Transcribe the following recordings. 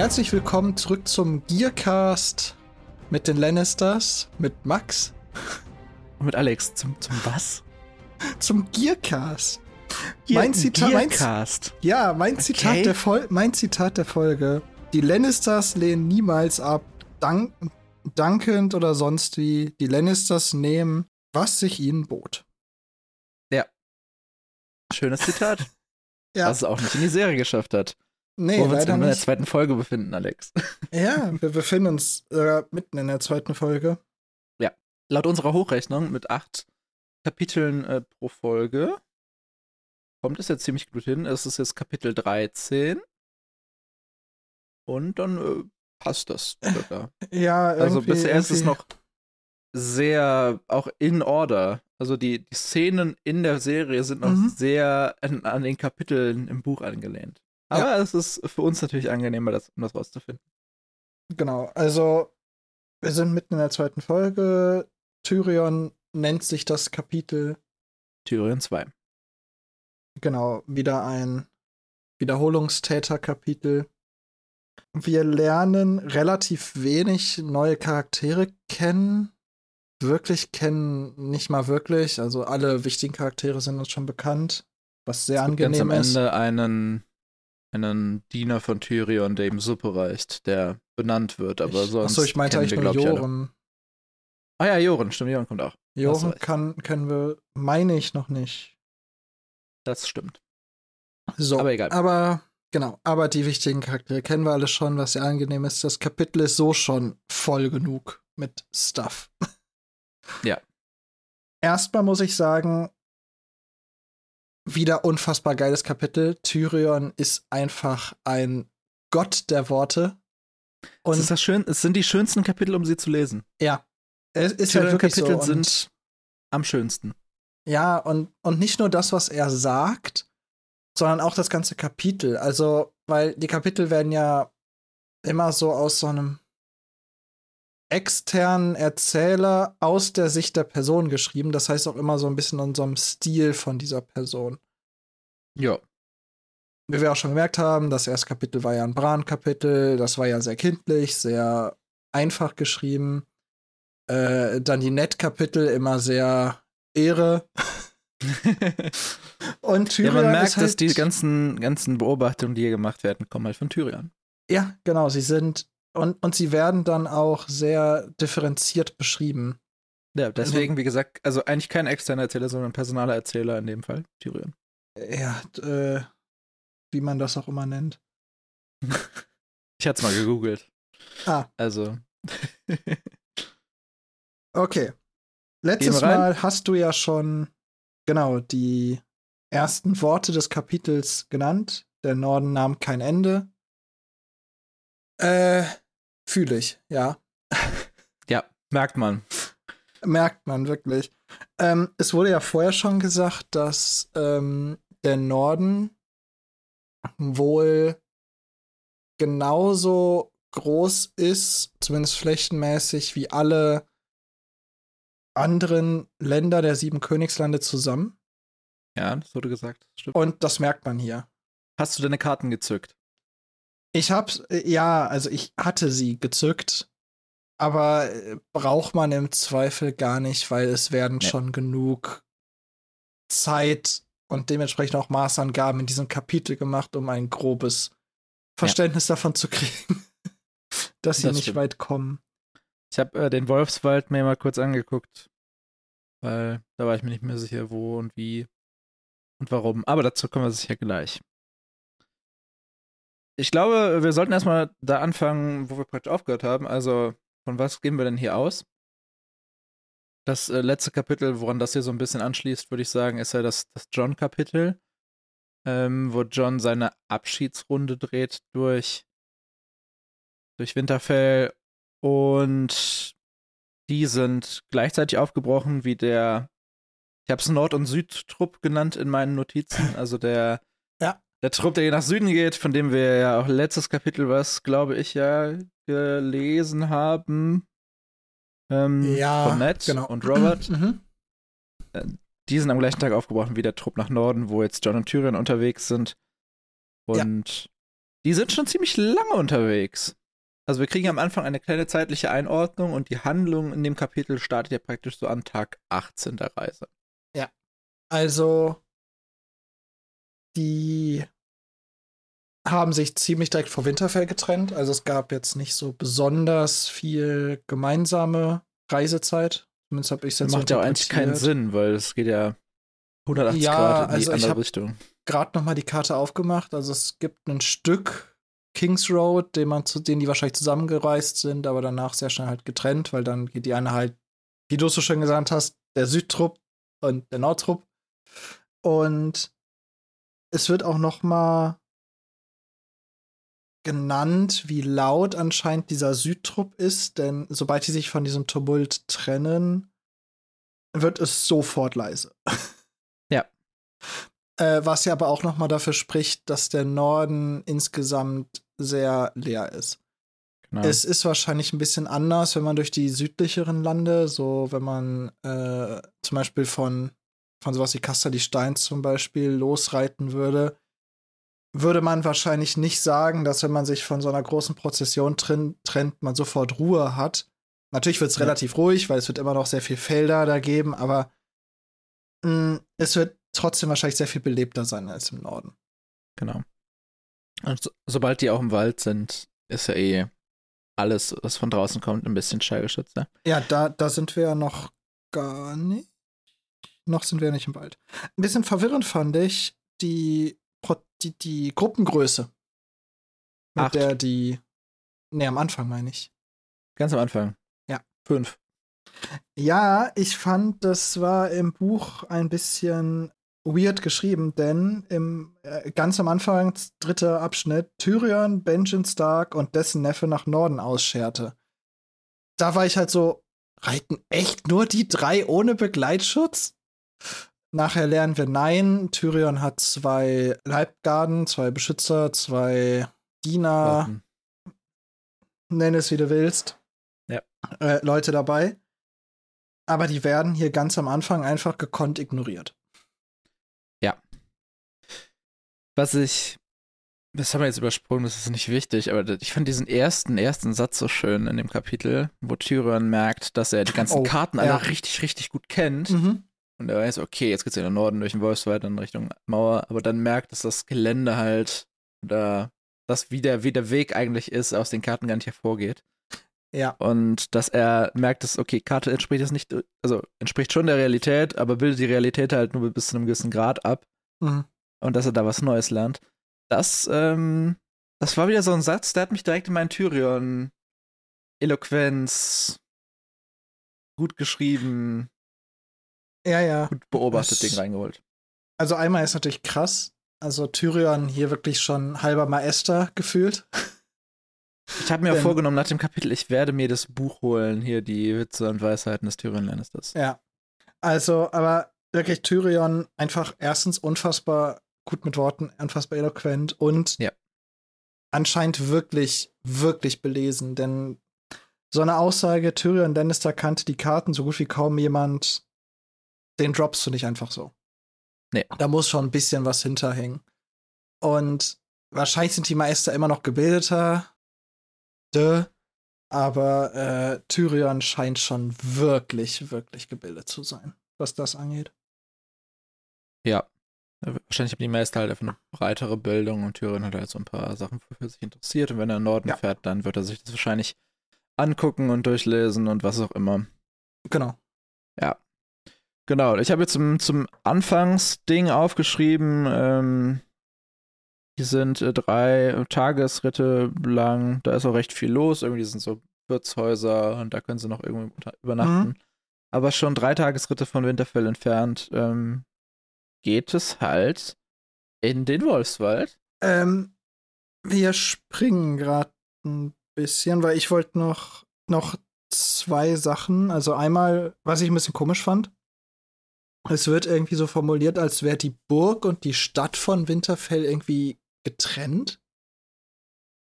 Herzlich willkommen zurück zum Gearcast mit den Lannisters, mit Max. Und mit Alex. Zum, zum was? Zum Gearcast. Gear mein Zitat. Gearcast. Mein, ja, mein okay. Zitat, der mein Zitat der Folge. Die Lannisters lehnen niemals ab. Dank dankend oder sonst wie. Die Lannisters nehmen, was sich ihnen bot. Ja. Schönes Zitat. ja. Was es auch nicht in die Serie geschafft hat. Nee, Wo wir uns in der zweiten Folge befinden, Alex. Ja, wir befinden uns äh, mitten in der zweiten Folge. Ja. Laut unserer Hochrechnung mit acht Kapiteln äh, pro Folge kommt es jetzt ziemlich gut hin. Es ist jetzt Kapitel 13. Und dann äh, passt das sogar. ja, Also bisher ist es noch sehr auch in Order. Also die, die Szenen in der Serie sind noch mhm. sehr an, an, den Kapiteln im Buch angelehnt. Aber ja. es ist für uns natürlich angenehmer, das, um das rauszufinden. Genau, also wir sind mitten in der zweiten Folge. Tyrion nennt sich das Kapitel. Tyrion 2. Genau, wieder ein Wiederholungstäter-Kapitel. Wir lernen relativ wenig neue Charaktere kennen. Wirklich kennen nicht mal wirklich. Also alle wichtigen Charaktere sind uns schon bekannt, was sehr es angenehm ganz am ist. Ende einen einen Diener von Tyrion, der ihm Suppe reicht, der benannt wird, aber ich, sonst. Achso, ich meinte eigentlich nur Joren. Ah ja, Joren, stimmt, Joren kommt auch. Joren kann, kennen wir, meine ich, noch nicht. Das stimmt. So, aber egal. Aber, genau, aber die wichtigen Charaktere kennen wir alle schon, was sehr angenehm ist. Das Kapitel ist so schon voll genug mit Stuff. Ja. Erstmal muss ich sagen, wieder unfassbar geiles Kapitel. Tyrion ist einfach ein Gott der Worte. Und es, ist das schön, es sind die schönsten Kapitel, um sie zu lesen. Ja. Es ist Tyrion halt Kapitel so. sind am schönsten. Ja, und, und nicht nur das, was er sagt, sondern auch das ganze Kapitel. Also, weil die Kapitel werden ja immer so aus so einem externen Erzähler aus der Sicht der Person geschrieben. Das heißt auch immer so ein bisschen in so einem Stil von dieser Person. Ja. Wie wir auch schon gemerkt haben, das erste Kapitel war ja ein Bran-Kapitel. Das war ja sehr kindlich, sehr einfach geschrieben. Äh, dann die Nett-Kapitel immer sehr Ehre. Und Tyrion. Ja, man merkt, halt dass die ganzen, ganzen Beobachtungen, die hier gemacht werden, kommen halt von Tyrion. Ja, genau. Sie sind und, und sie werden dann auch sehr differenziert beschrieben. Ja, deswegen, wie gesagt, also eigentlich kein externer Erzähler, sondern ein personaler Erzähler in dem Fall, Tyrion. Ja, äh, wie man das auch immer nennt. ich hatte es mal gegoogelt. Ah. Also. okay. Letztes Mal hast du ja schon, genau, die ersten Worte des Kapitels genannt. Der Norden nahm kein Ende. Äh, fühle ich, ja. Ja, merkt man. Merkt man wirklich. Ähm, es wurde ja vorher schon gesagt, dass ähm, der Norden wohl genauso groß ist, zumindest flächenmäßig, wie alle anderen Länder der sieben Königslande zusammen. Ja, das wurde gesagt. Stimmt. Und das merkt man hier. Hast du deine Karten gezückt? Ich hab's, äh, ja, also ich hatte sie gezückt, aber äh, braucht man im Zweifel gar nicht, weil es werden nee. schon genug Zeit und dementsprechend auch Maßangaben in diesem Kapitel gemacht, um ein grobes Verständnis ja. davon zu kriegen, dass sie das nicht stimmt. weit kommen. Ich habe äh, den Wolfswald mir mal kurz angeguckt, weil da war ich mir nicht mehr sicher, wo und wie und warum. Aber dazu kommen wir sicher gleich. Ich glaube, wir sollten erstmal da anfangen, wo wir praktisch aufgehört haben. Also, von was gehen wir denn hier aus? Das äh, letzte Kapitel, woran das hier so ein bisschen anschließt, würde ich sagen, ist ja das, das John-Kapitel, ähm, wo John seine Abschiedsrunde dreht durch, durch Winterfell und die sind gleichzeitig aufgebrochen wie der, ich habe es Nord- und Südtrupp genannt in meinen Notizen, also der der Trupp, der nach Süden geht, von dem wir ja auch letztes Kapitel was, glaube ich, ja gelesen haben. Ähm, ja, von Matt genau. und Robert. Mhm. Äh, die sind am gleichen Tag aufgebrochen wie der Trupp nach Norden, wo jetzt John und Tyrion unterwegs sind. Und die sind schon ziemlich lange unterwegs. Also wir kriegen am Anfang eine kleine zeitliche Einordnung und die Handlung in dem Kapitel startet ja praktisch so an Tag 18 der Reise. Ja. Also die haben sich ziemlich direkt vor Winterfell getrennt. Also es gab jetzt nicht so besonders viel gemeinsame Reisezeit. Zumindest habe ich es jetzt Macht ja eigentlich keinen Sinn, weil es geht ja 180 Ja, Grad in die also ich andere hab- Richtung. gerade noch mal die Karte aufgemacht. Also es gibt ein Stück Kings Road, den man zu, den die wahrscheinlich zusammengereist sind, aber danach sehr schnell halt getrennt, weil dann geht die eine halt, wie du es so schön gesagt hast, der Südtrupp und der Nordtrupp. Und es wird auch noch mal genannt, wie laut anscheinend dieser Südtrupp ist, denn sobald die sich von diesem Tumult trennen, wird es sofort leise. Ja. Äh, was ja aber auch noch mal dafür spricht, dass der Norden insgesamt sehr leer ist. Genau. Es ist wahrscheinlich ein bisschen anders, wenn man durch die südlicheren Lande, so wenn man äh, zum Beispiel von, von sowas wie Castor die Steins zum Beispiel losreiten würde, würde man wahrscheinlich nicht sagen, dass wenn man sich von so einer großen Prozession tren trennt, man sofort Ruhe hat. Natürlich wird es Ja. relativ ruhig, weil es wird immer noch sehr viel Felder da geben, aber mh, es wird trotzdem wahrscheinlich sehr viel belebter sein als im Norden. Genau. Und so, sobald die auch im Wald sind, ist ja eh alles, was von draußen kommt, ein bisschen schallgeschützter. Ja, da, da sind wir ja noch gar nicht. Noch sind wir nicht im Wald. Ein bisschen verwirrend fand ich die, die, die Gruppengröße. Mit Acht. der die. Nee, am Anfang meine ich. Ganz am Anfang. Ja. Fünf. Ja, ich fand, das war im Buch ein bisschen weird geschrieben, denn im äh, ganz am Anfang, dritter Abschnitt, Tyrion, Benjen Stark und dessen Neffe nach Norden ausscherte. Da war ich halt so, reiten echt nur die drei ohne Begleitschutz? Nachher lernen wir, nein, Tyrion hat zwei Leibgarden, zwei Beschützer, zwei Diener, nenn es wie du willst. Ja. Äh, Leute dabei. Aber die werden hier ganz am Anfang einfach gekonnt ignoriert. Was ich, das haben wir jetzt übersprungen, das ist nicht wichtig, aber ich fand diesen ersten, ersten Satz so schön in dem Kapitel, wo Tyrion merkt, dass er die ganzen Oh, Karten ja. alle richtig, richtig gut kennt. Mhm. Und er weiß, okay, jetzt geht's in den Norden durch den Wolfswald in Richtung Mauer, aber dann merkt, dass das Gelände halt oder das, wie der, wie der Weg eigentlich ist, aus den Karten gar nicht hervorgeht. Ja. Und dass er merkt, dass, okay, Karte entspricht jetzt nicht, also entspricht schon der Realität, aber bildet die Realität halt nur bis zu einem gewissen Grad ab Mhm. und dass er da was Neues lernt. Das, ähm, das war wieder so ein Satz, der hat mich direkt in meinen Tyrion Eloquenz gut geschrieben, Ja, ja. gut beobachtet Das- Ding reingeholt. Also einmal ist natürlich krass. Also Tyrion hier wirklich schon halber Maester gefühlt. Ich habe mir auch Denn- vorgenommen nach dem Kapitel, ich werde mir das Buch holen, hier die Witze und Weisheiten des Tyrion Lannisters. Ja. Also, aber wirklich Tyrion einfach erstens unfassbar gut mit Worten, unfassbar eloquent und Ja. anscheinend wirklich, wirklich belesen. Denn so eine Aussage, Tyrion Lannister kannte die Karten so gut wie kaum jemand, den droppst du nicht einfach so. Nee. Da muss schon ein bisschen was hinterhängen. Und wahrscheinlich sind die Meister immer noch gebildeter. Dö. Aber äh, Tyrion scheint schon wirklich, wirklich gebildet zu sein, was das angeht. Ja. Wahrscheinlich haben die Meister halt einfach eine breitere Bildung und Tyrion hat halt so ein paar Sachen, wofür sich interessiert. Und wenn er in den Norden Ja. fährt, dann wird er sich das wahrscheinlich angucken und durchlesen und was auch immer. Genau. Genau, ich habe jetzt zum, zum Anfangsding aufgeschrieben, ähm, die sind äh, drei Tagesritte lang, da ist auch recht viel los, irgendwie sind so Wirtshäuser und da können sie noch irgendwo übernachten. Aber schon drei Tagesritte von Winterfell entfernt ähm, geht es halt in den Wolfswald. Ähm, wir springen gerade ein bisschen, weil ich wollte noch, noch zwei Sachen. Also einmal, was ich ein bisschen komisch fand. Es wird irgendwie so formuliert, als wäre die Burg und die Stadt von Winterfell irgendwie getrennt.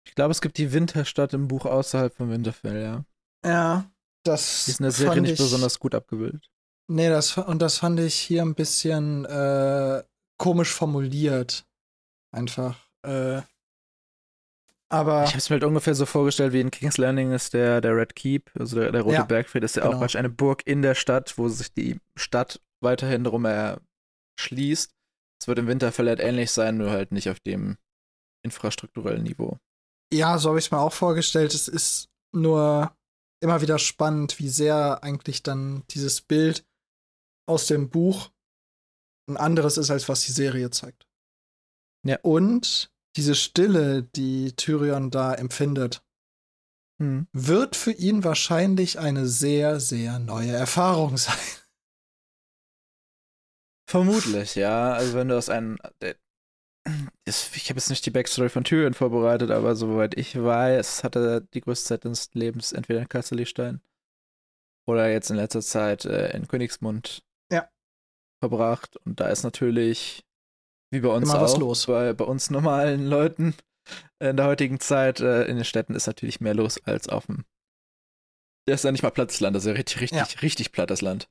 Ich glaube, es gibt die Winterstadt im Buch außerhalb von Winterfell, ja. Ja. Das Die ist in der Serie nicht ich, besonders gut abgebildet. Nee, das, und das fand ich hier ein bisschen äh, komisch formuliert. Einfach. Äh, Aber Ich habe es mir halt ungefähr so vorgestellt, wie in King's Landing ist der, der Red Keep, also der, der Rote Ja, Bergfried, ist ja genau. auch eine Burg in der Stadt, wo sich die Stadt weiterhin drum erschließt. Es wird im Winterfell ähnlich sein, nur halt nicht auf dem infrastrukturellen Niveau. ja, so habe ich es mir auch vorgestellt. Es ist nur immer wieder spannend, wie sehr eigentlich dann dieses Bild aus dem Buch ein anderes ist, als was die Serie zeigt. Ja. Und diese Stille, die Tyrion da empfindet, Hm. wird für ihn wahrscheinlich eine sehr, sehr neue Erfahrung sein. Vermutlich, ja. Also wenn du aus einem. Ist, ich habe jetzt nicht die Backstory von Tyrion vorbereitet, aber soweit ich weiß, hat er die größte Zeit des Lebens entweder in Casterlystein oder jetzt in letzter Zeit äh, in Königsmund Ja. verbracht. Und da ist natürlich, wie bei uns Immer auch, was los. Bei, bei uns normalen Leuten in der heutigen Zeit äh, in den Städten ist natürlich mehr los als auf dem. Der ist ja nicht mal plattes Land, das ist ja richtig, richtig, Ja. richtig plattes Land.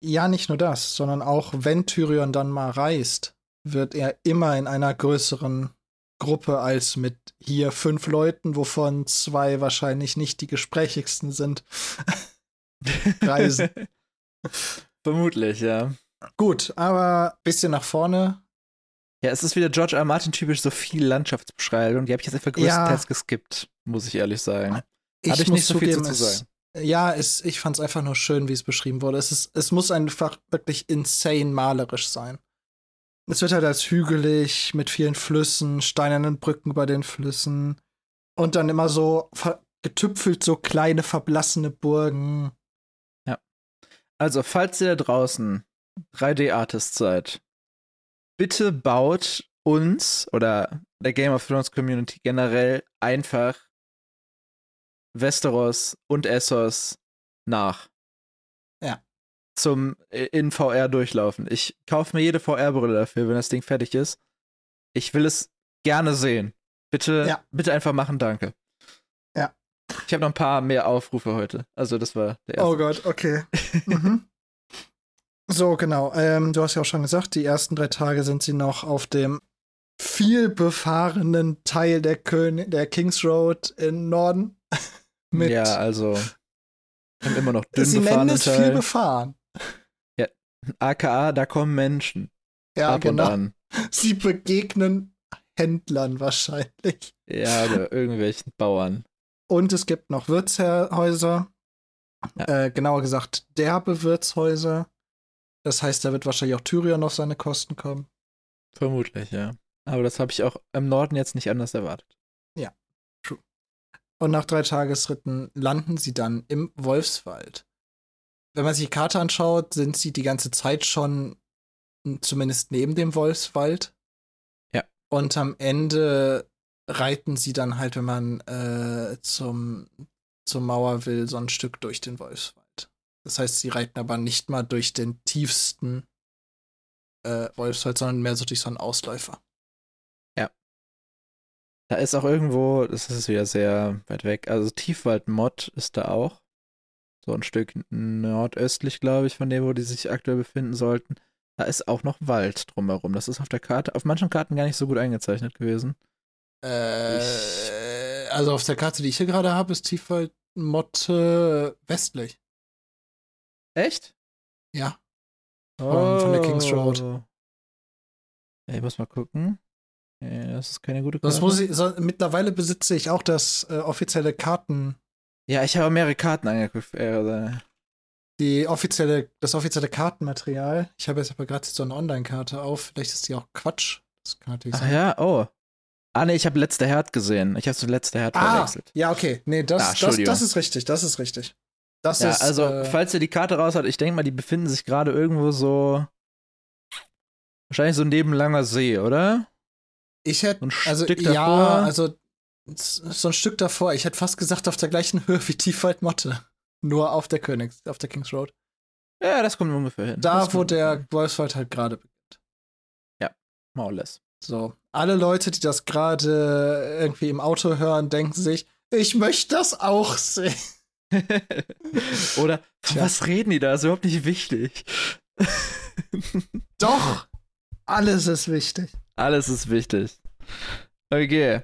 Ja, nicht nur das, sondern auch wenn Tyrion dann mal reist, wird er immer in einer größeren Gruppe als mit hier fünf Leuten, wovon zwei wahrscheinlich nicht die gesprächigsten sind. Reisen. Vermutlich, ja. Gut, aber bisschen nach vorne. Ja, es ist wieder George R. Martin typisch so viel Landschaftsbeschreibung. Die habe ich jetzt einfach größtenteils geskippt, muss ich ehrlich sagen. Ich Hab ich muss nicht so viel zu sagen. Ja, es, ich fand es einfach nur schön, wie es beschrieben wurde. Es, ist, es muss einfach wirklich insane malerisch sein. Es wird halt als hügelig, mit vielen Flüssen, steinernen Brücken über den Flüssen und dann immer so getüpfelt so kleine verblassene Burgen. Also, falls ihr da draußen 3D-Artist seid, bitte baut uns oder der Game of Thrones Community generell einfach Westeros und Essos nach. Ja. Zum äh, in VR durchlaufen. Ich kaufe mir jede VR-Brille dafür, wenn das Ding fertig ist. Ich will es gerne sehen. Bitte, Ja. bitte einfach machen, danke. Ja. Ich habe noch ein paar mehr Aufrufe heute. Also, das war der erste. Oh Gott, okay. mhm. So, genau. Ähm, du hast ja auch schon gesagt, die ersten drei Tage sind sie noch auf dem viel befahrenen Teil der, Kön der Kings Road im Norden. Mit ja, also haben immer noch dünn Sie nennen es viel Teil. befahren. AKA, da kommen Menschen. Ja, ab genau. und an. Sie begegnen Händlern wahrscheinlich. Ja, oder irgendwelchen Bauern. Und es gibt noch Wirtshäuser. Ja. Äh, genauer gesagt, derbe Wirtshäuser. Das heißt, da wird wahrscheinlich auch Tyrion auf seine Kosten kommen. Vermutlich, ja. Aber das habe ich auch im Norden jetzt nicht anders erwartet. Und nach drei Tagesritten landen sie dann im Wolfswald. Wenn man sich die Karte anschaut, sind sie die ganze Zeit schon zumindest neben dem Wolfswald. Ja. Und am Ende reiten sie dann halt, wenn man äh, zum, zur Mauer will, so ein Stück durch den Wolfswald. Das heißt, sie reiten aber nicht mal durch den tiefsten äh, Wolfswald, sondern mehr so durch so einen Ausläufer. Da ist auch irgendwo, das ist wieder sehr weit weg, also Tiefwald-Mod ist da auch. So ein Stück nordöstlich, glaube ich, von dem, wo die sich aktuell befinden sollten. Da ist auch noch Wald drumherum. Das ist auf der Karte, auf manchen Karten gar nicht so gut eingezeichnet gewesen. Äh, also auf der Karte, die ich hier gerade habe, ist Tiefwald Motte westlich. Echt? Ja. Von- von der Kings Road. Oh. Ich muss mal gucken. Ja, das ist keine gute Karte. Das muss ich, so, mittlerweile besitze ich auch das äh, offizielle Karten, ja, ich habe mehrere Karten angeguckt. Äh, die offizielle, das offizielle Kartenmaterial. Ich habe jetzt aber gerade so eine Online-Karte auf. Vielleicht ist die auch Quatsch. Das kann natürlich Ach sein. ja, oh. Ah, nee, ich habe letzte Herd gesehen. Ich habe so letzte Herd Ah, verwechselt. ja, okay. Nee, Ah, das, das, Entschuldigung. das ist richtig. Das ist richtig. Das Ja, ist, also, äh, falls ihr die Karte raus hat, ich denke mal, die befinden sich gerade irgendwo so. Wahrscheinlich so neben Langer See, oder? Ich hätte, ein also, Stück ja, davor. also, so ein Stück davor. Ich hätte fast gesagt, auf der gleichen Höhe wie Tiefwald Motte. Nur auf der Königs, auf der Kings Road. Ja, das kommt ungefähr hin. Da, das wo der Wolfswald halt gerade beginnt. More or less. So, alle Leute, die das gerade irgendwie im Auto hören, denken sich, ich möchte das auch sehen. oder, Tja. was reden die da? Ist überhaupt nicht wichtig. Doch, alles ist wichtig. Alles ist wichtig. Okay.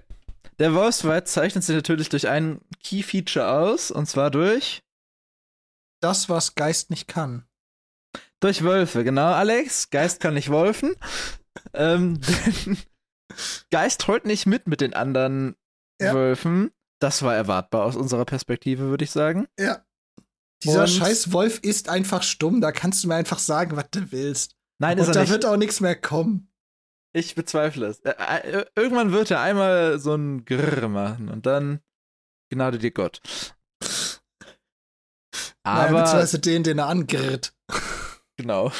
Der Wolfswald zeichnet sich natürlich durch ein Key-Feature aus, und zwar durch. Das, was Geist nicht kann. Durch Wölfe, genau, Alex. Geist kann nicht wolfen. ähm, Geist heult nicht mit mit den anderen ja. Wölfen. Das war erwartbar aus unserer Perspektive, würde ich sagen. Ja. Dieser Und scheiß Wolf ist einfach stumm. Da kannst du mir einfach sagen, was du willst. Nein, ist Und er da nicht. wird auch nichts mehr kommen. Ich bezweifle es. Irgendwann wird er einmal so ein Grrr machen und dann gnade dir Gott. Aber Nein, beziehungsweise den, den er angirrt. Genau.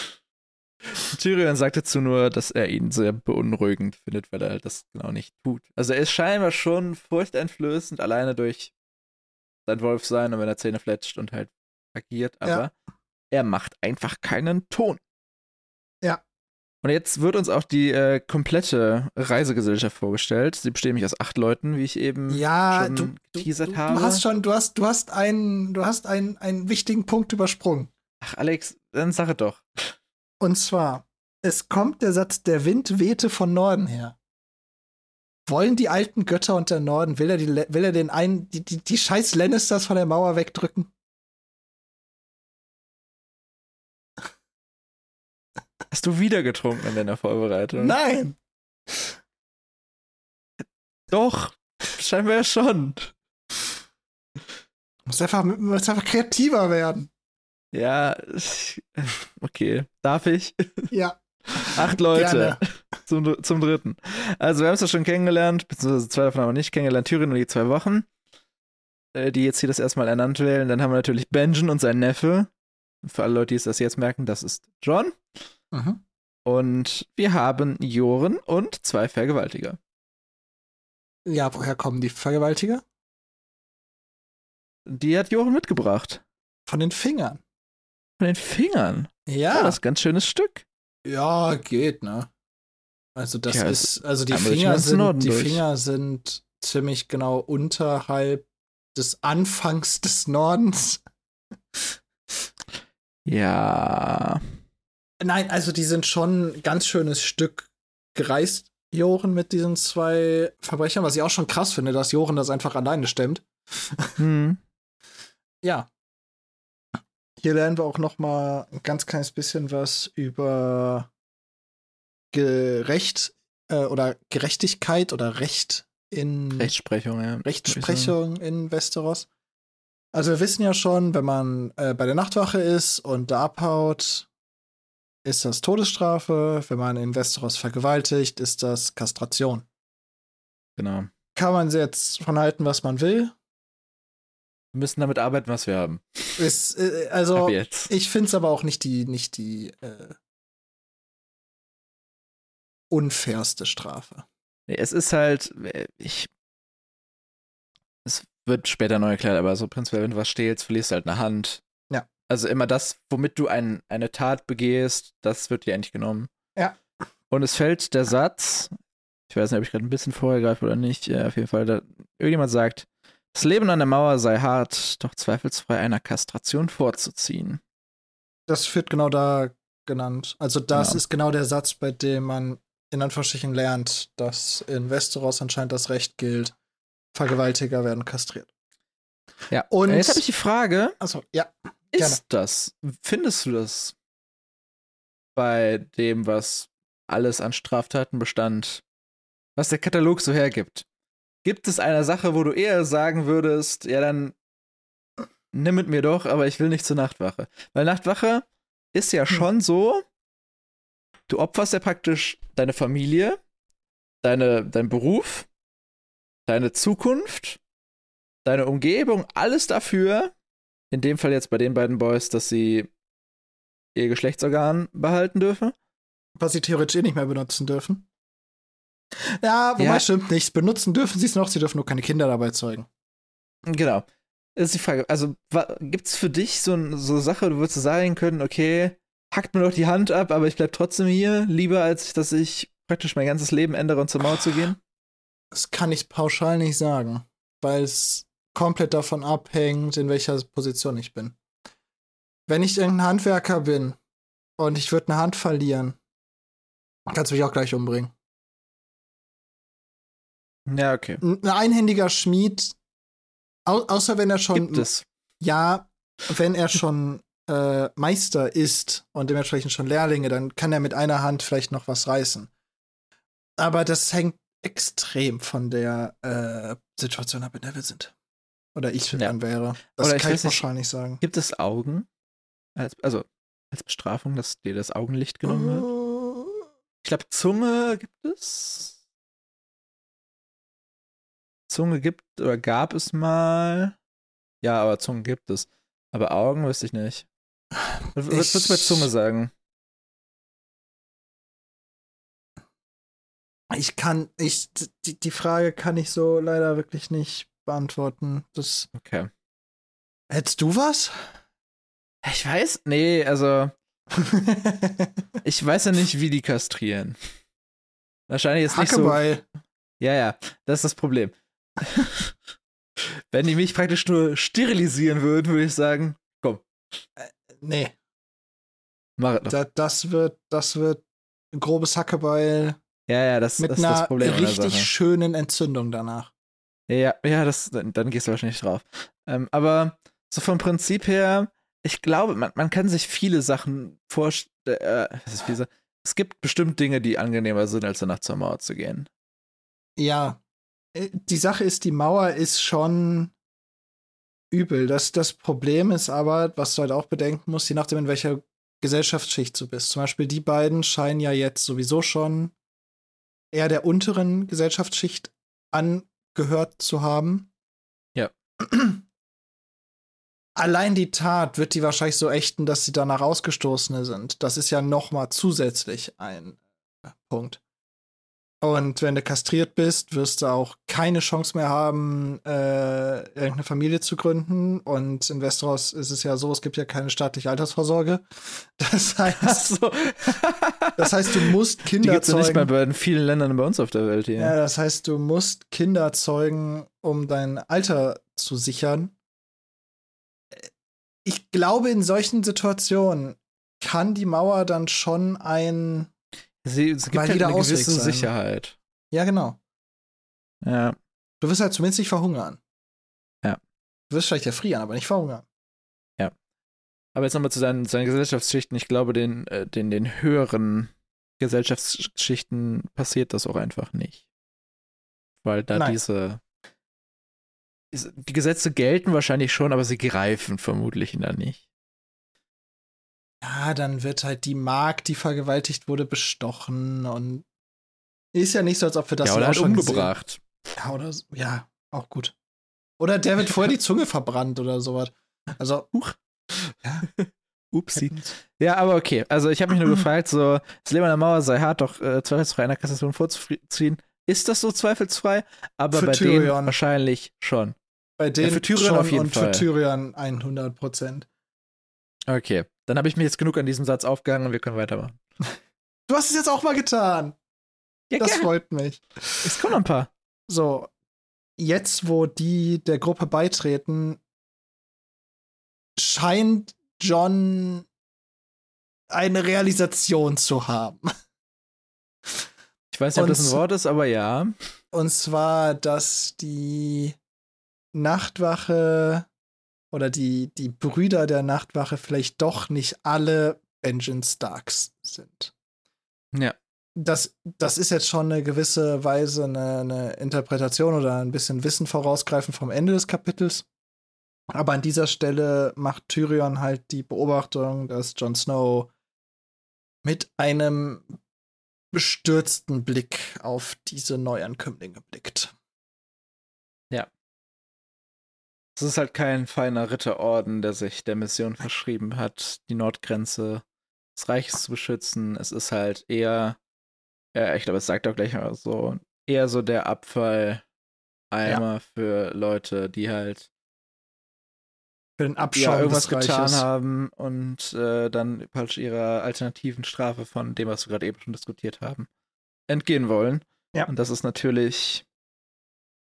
Tyrion sagt dazu nur, dass er ihn sehr beunruhigend findet, weil er das genau nicht tut. Also er ist scheinbar schon furchteinflößend, alleine durch sein Wolf sein und wenn er Zähne fletscht und halt agiert, aber ja. er macht einfach keinen Ton. Und jetzt wird uns auch die äh, komplette Reisegesellschaft vorgestellt. Sie besteht nämlich aus acht Leuten, wie ich eben ja, schon du, geteasert du, habe. Du hast schon, du hast, du hast einen, du hast einen, einen wichtigen Punkt übersprungen. Ach, Alex, dann sag es doch. Und zwar, es kommt der Satz, der Wind wehte von Norden her. Wollen die alten Götter und der Norden, will er, die, will er den einen, die, die, die scheiß Lannisters von der Mauer wegdrücken? Hast du wieder getrunken in deiner Vorbereitung? Nein! Doch, scheinbar ja schon. Muss einfach, muss einfach kreativer werden. Ja, okay. Darf ich? Ja. Acht Leute. Zum, zum dritten. Also, wir haben es ja schon kennengelernt, beziehungsweise zwei davon haben wir nicht kennengelernt. Thüringen nur die zwei Wochen, äh, die jetzt hier das erstmal ernannt werden. Dann haben wir natürlich Benjen und sein Neffe. Für alle Leute, die es das jetzt merken, das ist John. Mhm. Und wir haben Joren und zwei Vergewaltiger. Ja, woher kommen die Vergewaltiger? Die hat Joren mitgebracht. Von den Fingern. Von den Fingern? Ja. Oh, das ist ein ganz schönes Stück. Ja, geht, ne? Also das Ja, ist, also die Finger sind, die durch. Finger sind ziemlich genau unterhalb des Anfangs des Nordens. Ja. Nein, also die sind schon ein ganz schönes Stück gereist, Joren, mit diesen zwei Verbrechern, was ich auch schon krass finde, dass Joren das einfach alleine stemmt. Hm. Ja. Hier lernen wir auch noch mal ein ganz kleines bisschen was über Gerecht äh, oder Gerechtigkeit oder Recht in Rechtsprechung, ja. Rechtsprechung in Westeros. Also wir wissen ja schon, wenn man äh, bei der Nachtwache ist und da abhaut, ist das Todesstrafe. Wenn man in Westeros vergewaltigt, ist das Kastration. Genau. Kann man jetzt von halten, was man will. Wir müssen damit arbeiten, was wir haben. Ist, äh, also ich finde es aber auch nicht die, nicht die äh, unfairste Strafe. Nee, es ist halt, äh, ich. Es wird später neu erklärt, aber so prinzipiell, wenn du was stehlst, verlierst du halt eine Hand. Ja. Also immer das, womit du ein, eine Tat begehst, das wird dir endlich genommen. Ja. Und es fällt der Satz, ich weiß nicht, ob ich gerade ein bisschen vorher greife oder nicht, äh, auf jeden Fall, da, irgendjemand sagt, das Leben an der Mauer sei hart, doch zweifelsfrei einer Kastration vorzuziehen. Das wird genau da genannt. Also das Genau. ist genau der Satz, bei dem man in Anführungsstrichen lernt, dass in Westeros anscheinend das Recht gilt, Vergewaltiger werden kastriert. Ja. Und- jetzt habe ich die Frage, Achso, ja. Ist Gerne. das, findest du das bei dem, was alles an Straftaten bestand, was der Katalog so hergibt? Gibt es eine Sache, wo du eher sagen würdest, ja dann nimm mit mir doch, aber ich will nicht zur Nachtwache? Weil Nachtwache ist ja Hm. schon so, du opferst ja praktisch deine Familie, deine, dein Beruf, deine Zukunft, deine Umgebung, alles dafür, in dem Fall jetzt bei den beiden Boys, dass sie ihr Geschlechtsorgan behalten dürfen. Was sie theoretisch eh nicht mehr benutzen dürfen. Ja, wobei Ja. stimmt nicht. Benutzen dürfen sie es noch, sie dürfen nur keine Kinder dabei zeugen. Genau. Das ist die Frage. Also, gibt es für dich so eine so Sache, du würdest sagen können, okay, hackt mir doch die Hand ab, aber ich bleib trotzdem hier, lieber als dass ich praktisch mein ganzes Leben ändere und zur Mauer zu gehen? Das kann ich pauschal nicht sagen, weil es komplett davon abhängt, in welcher Position ich bin. Wenn ich irgendein Handwerker bin und ich würde eine Hand verlieren, kannst du mich auch gleich umbringen. Ja, okay. Ein einhändiger Schmied, au außer wenn er schon. Gibt es. Ja, wenn er schon äh, Meister ist und dementsprechend schon Lehrlinge, dann kann er mit einer Hand vielleicht noch was reißen. Aber das hängt extrem von der äh, Situation ab, in der wir sind. Oder ich Ja. dann wäre. Das Oder ich kann ich nicht, wahrscheinlich nicht sagen. Gibt es Augen? Als, also als Bestrafung, dass dir das Augenlicht genommen wird? Äh, Ich glaube, Zunge gibt es. Zunge gibt oder gab es mal. Ja, aber Zunge gibt es. Aber Augen wüsste ich nicht. Was was würdest du bei Zunge sagen? Ich kann, ich, die, die Frage kann ich so leider wirklich nicht beantworten. Das. Okay. Hättest du was? Ich weiß, nee, also ich weiß ja nicht, wie die kastrieren. Wahrscheinlich ist nicht so. Hackebeil. Ja, ja, das ist das Problem. Wenn die mich praktisch nur sterilisieren würden, würde ich sagen, Nee, mach es da, das wird, das wird ein grobes Hackebeil Ja, ja, das, mit ist einer das Problem. an der richtig schönen Entzündung danach. Ja, ja, das, dann, dann gehst du wahrscheinlich drauf. Ähm, aber so vom Prinzip her, ich glaube, man, man kann sich viele Sachen vorstellen. Äh, Sachen? Es gibt bestimmt Dinge, die angenehmer sind, als danach zur Mauer zu gehen. Ja, äh, die Sache ist, die Mauer ist schon übel. Das, das Problem ist aber, was du halt auch bedenken musst, je nachdem, in welcher Gesellschaftsschicht du bist. Zum Beispiel die beiden scheinen ja jetzt sowieso schon eher der unteren Gesellschaftsschicht angehört zu haben. Ja. Allein die Tat wird die wahrscheinlich so ächten, dass sie danach Ausgestoßene sind. Das ist ja noch mal zusätzlich ein äh, Punkt. Und wenn du kastriert bist, wirst du auch keine Chance mehr haben, äh, irgendeine Familie zu gründen. Und in Westeros ist es ja so, es gibt ja keine staatliche Altersvorsorge. Das heißt, so. Das heißt, du musst die Kinder gibt es nicht mal zeugen. bei vielen Ländern bei uns auf der Welt hier. Ja, das heißt, du musst Kinder zeugen, um dein Alter zu sichern. Ich glaube, in solchen Situationen kann die Mauer dann schon ein. Sie, es gibt halt eine gewisse Ausweg sein. Sicherheit. Ja, genau. Ja. Du wirst halt zumindest nicht verhungern. Ja. Du wirst vielleicht erfrieren, aber nicht verhungern. Aber jetzt nochmal zu seinen, seinen Gesellschaftsschichten. Ich glaube, den, äh, den, den höheren Gesellschaftsschichten passiert das auch einfach nicht. Weil da Nein. diese. diese- Die Gesetze gelten wahrscheinlich schon, aber sie greifen vermutlich da nicht. Ja, dann wird halt die Magd, die vergewaltigt wurde, bestochen und ist ja nicht so, als ob wir das ja, oder auch halt schon umgebracht. Gesehen. Ja, oder so. ja, auch gut. Oder der wird vorher die Zunge verbrannt oder sowas. Also, Huch. Ja. Upsi. Ja, aber okay. Also ich habe mich nur gefragt, so, das Leben an der Mauer sei hart, doch äh, zweifelsfrei einer Kassation vorzuziehen. Ist das so zweifelsfrei? Aber Für bei denen Tyrion. wahrscheinlich schon. bei denen für Tyrion schon auf jeden und Fall. für Tyrion 100 Prozent. Okay. Dann habe ich mich jetzt genug an diesem Satz aufgehangen und wir können weitermachen. Du hast es jetzt auch mal getan. Ja, Das gerne. freut mich. Es kommen ein paar. So, jetzt, wo die der Gruppe beitreten, scheint John eine Realisation zu haben. Ich weiß nicht, ob Und das ein Wort ist, aber ja. Und zwar, dass die Nachtwache oder die, die Brüder der Nachtwache vielleicht doch nicht alle Benjen Starks sind. Ja. Das, das ist jetzt schon eine gewisse Weise eine, eine Interpretation oder ein bisschen Wissen vorausgreifend vom Ende des Kapitels. Aber an dieser Stelle macht Tyrion halt die Beobachtung, dass Jon Snow mit einem bestürzten Blick auf diese Neuankömmlinge blickt. Es ist halt kein feiner Ritterorden, der sich der Mission verschrieben hat, die Nordgrenze des Reiches zu beschützen. Es ist halt eher, ja, ich glaube, es sagt auch gleich mal so, eher so der Abfalleimer für Leute, die halt Für den Abschaum ja, irgendwas des getan haben und äh, dann praktisch ihrer alternativen Strafe von dem, was wir gerade eben schon diskutiert haben, entgehen wollen. Ja. Und das ist natürlich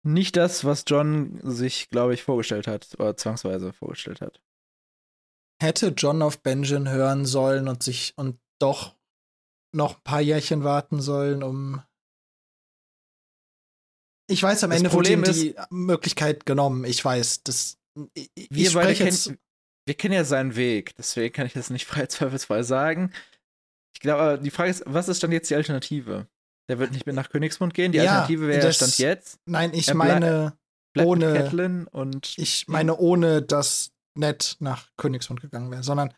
nicht das, was John sich, glaube ich, vorgestellt hat oder zwangsweise vorgestellt hat. Hätte John auf Benjen hören sollen und sich und doch noch ein paar Jährchen warten sollen, um Ich weiß, am Das Ende wurde ihm Problem die Möglichkeit genommen. Ich weiß, das. Ich, ich wir beide spreche jetzt. kennen, wir kennen ja seinen Weg, deswegen kann ich das nicht frei zweifelsfrei sagen. Ich glaube, die Frage ist, was ist dann jetzt die Alternative? Der wird nicht mehr nach Königsmund gehen. Die Ja, Alternative wäre das- Stand jetzt. Nein, ich meine, Ohne- und. ich meine, ohne dass Ned nach Königsmund gegangen wäre, sondern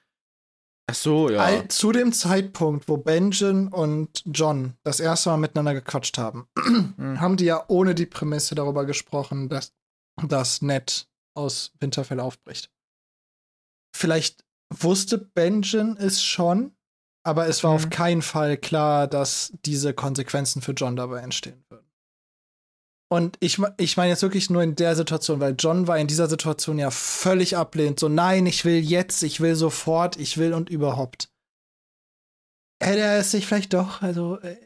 Ach so, ja. all, zu dem Zeitpunkt, wo Benjen und John das erste Mal miteinander gequatscht haben, Hm. haben die ja ohne die Prämisse darüber gesprochen, dass, dass Ned aus Winterfell aufbricht. Vielleicht wusste Benjen es schon, aber es war Mhm. auf keinen Fall klar, dass diese Konsequenzen für John dabei entstehen würden. Und ich, ich meine jetzt wirklich nur in der Situation, weil John war in dieser Situation ja völlig ablehnend. So, nein, ich will jetzt, ich will sofort, ich will und überhaupt. Hätte er es sich vielleicht doch, also äh,